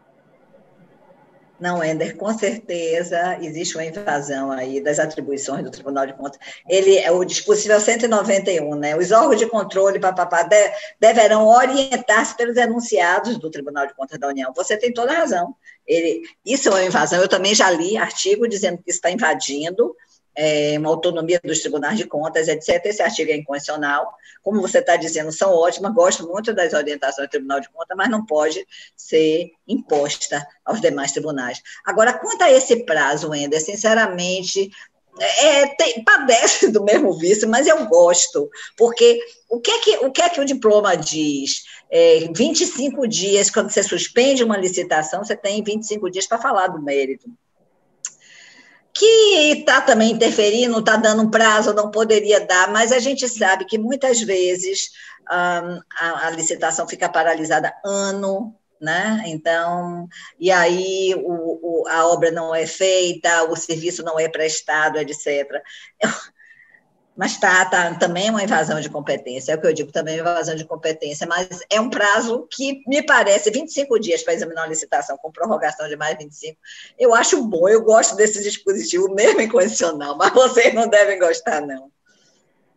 Não, Ender, com certeza existe uma invasão aí das atribuições do Tribunal de Contas. Ele é o dispositivo 191, né? Os órgãos de controle papapá, de, deverão orientar-se pelos enunciados do Tribunal de Contas da União. Você tem toda a razão. Ele, isso é uma invasão. Eu também já li artigo dizendo que está invadindo é, uma autonomia dos tribunais de contas, etc. Esse artigo é inconstitucional. Como você está dizendo, são ótimas, gosto muito das orientações do Tribunal de Contas, mas não pode ser imposta aos demais tribunais. Agora, quanto a esse prazo, Wender, sinceramente, é, tem, padece do mesmo vício, mas eu gosto, porque o que é que o, que é que o diploma diz? É, 25 dias, quando você suspende uma licitação, você tem 25 dias para falar do mérito que está também interferindo, está dando um prazo, não poderia dar, mas a gente sabe que muitas vezes um, a, a, licitação fica paralisada ano, né? Então, e aí o, o, a obra não é feita, o serviço não é prestado, etc. Mas tá, tá, também é uma invasão de competência, é o que eu digo, também é uma invasão de competência, mas é um prazo que me parece 25 dias para examinar uma licitação com prorrogação de mais 25. Eu acho bom, eu gosto desse dispositivo mesmo incondicional, mas vocês não devem gostar, não.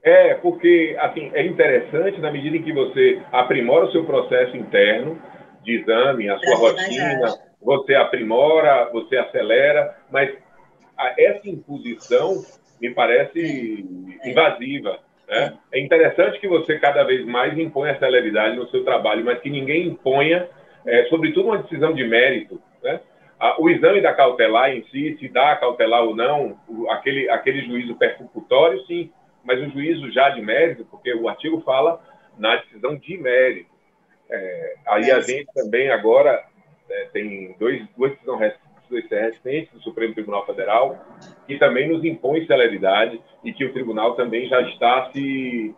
É, porque assim, é interessante na medida em que você aprimora o seu processo interno de exame, a sua rotina, você aprimora, você acelera, mas essa imposição me parece invasiva. Né? É interessante que você cada vez mais imponha celeridade no seu trabalho, mas que ninguém imponha, é, sobretudo, uma decisão de mérito. Né? O exame da cautelar em si, se dá cautelar ou não, aquele, aquele juízo persecutório, sim, mas o juízo já de mérito, porque o artigo fala na decisão de mérito. É, aí a gente também agora é, tem dois, duas decisões recentes do Supremo Tribunal Federal que também nos impõe celeridade e que o tribunal também já está se,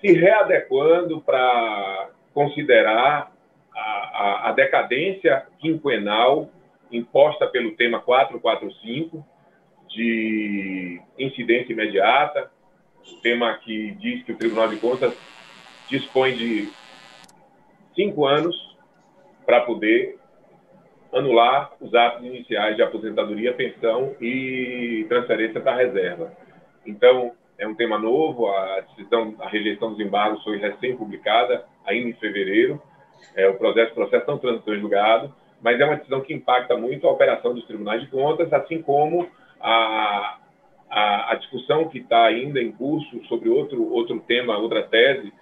se readequando para considerar a, a, a decadência quinquenal imposta pelo tema 445 de incidência imediata, tema que diz que o Tribunal de Contas dispõe de cinco anos para poder anular os atos iniciais de aposentadoria, pensão e transferência para a reserva. Então, é um tema novo, a decisão, a rejeição dos embargos foi recém-publicada, ainda em fevereiro, é, o processo, processo não transitou em julgado, mas é uma decisão que impacta muito a operação dos tribunais de contas, assim como a, a, a discussão que está ainda em curso sobre outro, outro tema, outra tese,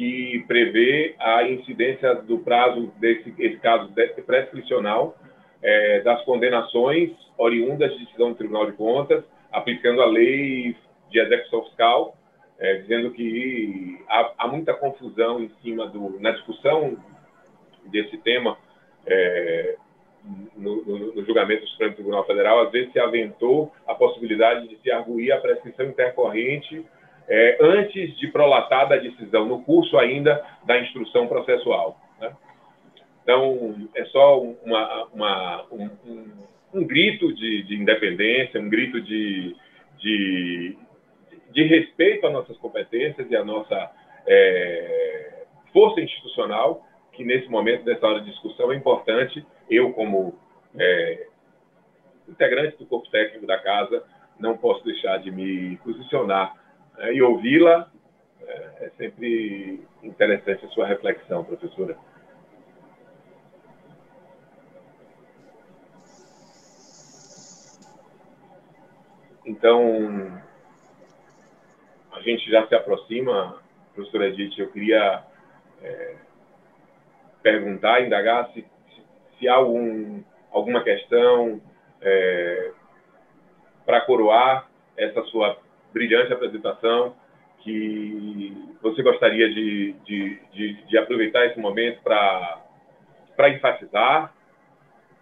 que prevê a incidência do prazo desse esse caso prescricional é, das condenações oriundas de decisão do Tribunal de Contas, aplicando a lei de execução fiscal, é, dizendo que há, há, muita confusão em cima do na discussão desse tema é, no, no, no, julgamento do Supremo Tribunal Federal, às vezes se aventou a possibilidade de se arguir a prescrição intercorrente é, antes de prolatar a decisão, no curso ainda da instrução processual. Né? Então, é só uma, uma, um, um, um, grito de, de, independência, um grito de, de, de, respeito às nossas competências e à nossa é, força institucional, que nesse momento, nessa hora de discussão, é importante, eu como é, integrante do corpo técnico da casa, não posso deixar de me posicionar né, e ouvi-la. É, é sempre interessante a sua reflexão, professora. Então, a gente já se aproxima, professora Edith, eu queria é, perguntar, indagar se, se, há algum, alguma questão é, para coroar essa sua brilhante apresentação, que você gostaria de, de, de, de aproveitar esse momento para enfatizar,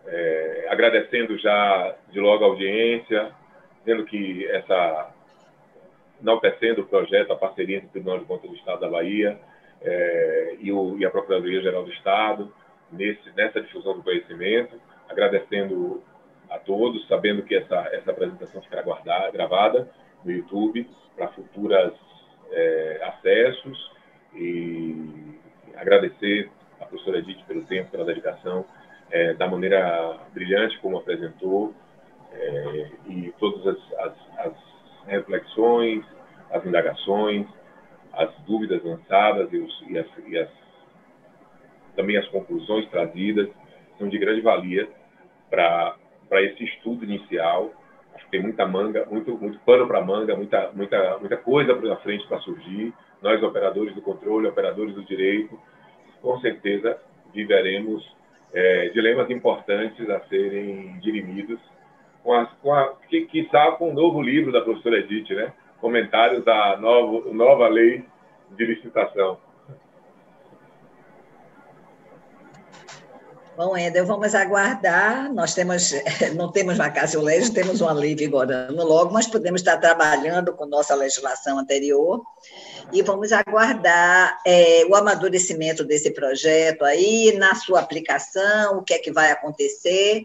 é, agradecendo já de logo a audiência, dizendo que essa enaltecendo o projeto, a parceria entre o Tribunal de Contas do Estado da Bahia é, e, o, e, a Procuradoria-Geral do Estado nesse, nessa difusão do conhecimento, agradecendo a todos, sabendo que essa, essa apresentação ficará guardada, gravada no YouTube para futuras é, acessos. E agradecer a professora Edith pelo tempo, pela dedicação, é, da maneira brilhante como apresentou é, e todas as, as, as, reflexões, as indagações, as dúvidas lançadas e, os, e, as, e as, também as conclusões trazidas são de grande valia para esse estudo inicial tem muita manga, muito, muito pano para manga, muita, muita, muita coisa para frente para surgir. Nós, operadores do controle, operadores do direito, com certeza viveremos é, dilemas importantes a serem dirimidos, com, as, com a, que, quiçá com o novo livro da professora Edith, né? Comentários à nova, nova lei de licitação. Bom, Ender, vamos aguardar. Nós temos, não temos vacância legis, temos uma lei vigorando logo, mas podemos estar trabalhando com nossa legislação anterior e vamos aguardar é, o amadurecimento desse projeto aí, na sua aplicação, o que é que vai acontecer.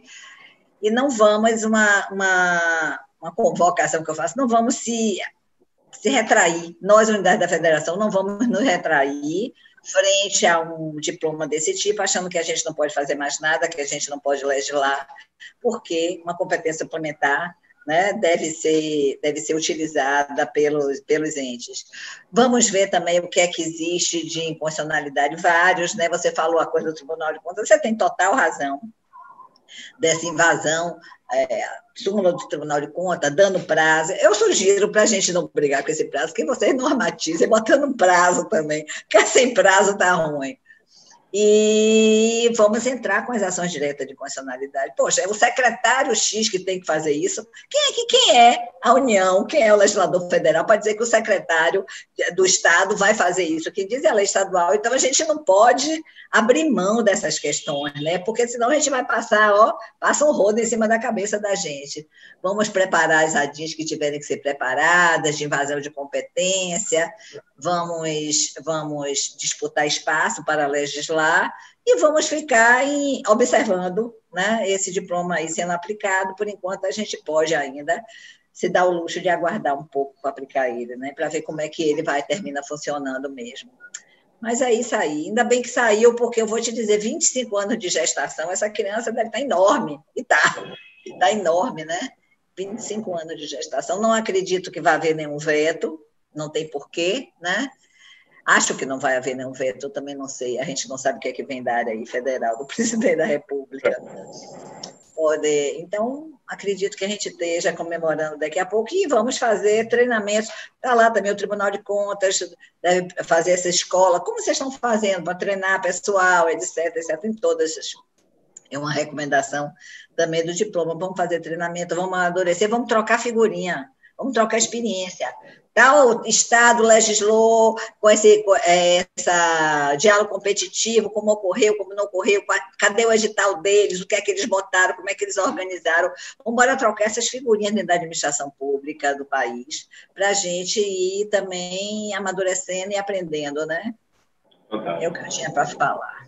E não vamos, uma, uma, uma convocação que eu faço, não vamos se se retrair. Nós, unidade da federação, não vamos nos retrair frente a um diploma desse tipo, achando que a gente não pode fazer mais nada, que a gente não pode legislar, porque uma competência suplementar né, deve, ser, deve ser utilizada pelos, pelos entes. Vamos ver também o que é que existe de inconstitucionalidade, vários, né? Você falou a coisa do Tribunal de Contas, você tem total razão dessa invasão é, súmula do Tribunal de Contas, dando prazo. Eu sugiro para a gente não brigar com esse prazo, que vocês normatizem, botando prazo também, porque sem prazo está ruim e vamos entrar com as ações diretas de constitucionalidade. Poxa, é o secretário X que tem que fazer isso. Quem é, que, quem é a União, quem é o legislador federal para dizer que o secretário do Estado vai fazer isso? Quem diz é a lei estadual. Então, a gente não pode abrir mão dessas questões, né? porque senão a gente vai passar, ó, passa um rodo em cima da cabeça da gente. Vamos preparar as ADIs que tiverem que ser preparadas, de invasão de competência, vamos, vamos disputar espaço para legislar e vamos ficar em, observando né, esse diploma aí sendo aplicado. Por enquanto, a gente pode ainda se dar o luxo de aguardar um pouco para aplicar ele, né, para ver como é que ele vai terminar funcionando mesmo. Mas é isso aí. Ainda bem que saiu, porque eu vou te dizer, 25 anos de gestação, essa criança deve estar enorme. E está. Está enorme, né? 25 anos de gestação. Não acredito que vai haver nenhum veto, não tem porquê, né? Acho que não vai haver nenhum veto, eu também não sei. A gente não sabe o que é que vem da área federal, do presidente da República. Pode, então, acredito que a gente esteja comemorando daqui a pouco e vamos fazer treinamentos. Está lá também o Tribunal de Contas, deve fazer essa escola. Como vocês estão fazendo para treinar pessoal, etc, etc, em todas as é uma recomendação também do diploma. Vamos fazer treinamento, vamos amadurecer, vamos trocar figurinha, vamos trocar experiência tal Estado legislou com esse com essa diálogo competitivo, como ocorreu, como não ocorreu, cadê o edital deles, o que é que eles botaram, como é que eles organizaram. Vamos embora trocar essas figurinhas dentro da administração pública do país, para a gente ir também amadurecendo e aprendendo, né? É o que eu tinha para falar.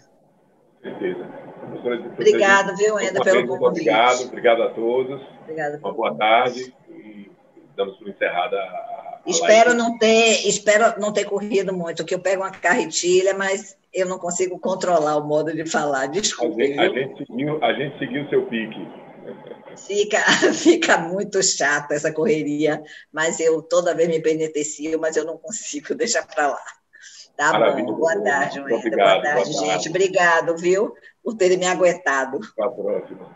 Certeza. Obrigado, viu, Enda, pelo convite. Obrigado, obrigado a todos. Obrigado. Uma boa tarde e damos por encerrada a Espero não ter, espero não ter corrido muito, que eu pego uma carretilha, mas eu não consigo controlar o modo de falar. Desculpe. A gente, a gente seguiu, a gente seguiu o seu pique. Fica, fica muito chato essa correria, mas eu toda vez me beneficio, mas eu não consigo deixar para lá. Tá Maravilha. bom. Boa tarde, Wenda. Boa tarde, boa tarde, gente. Obrigado, viu, por terem me aguentado. Até a próxima.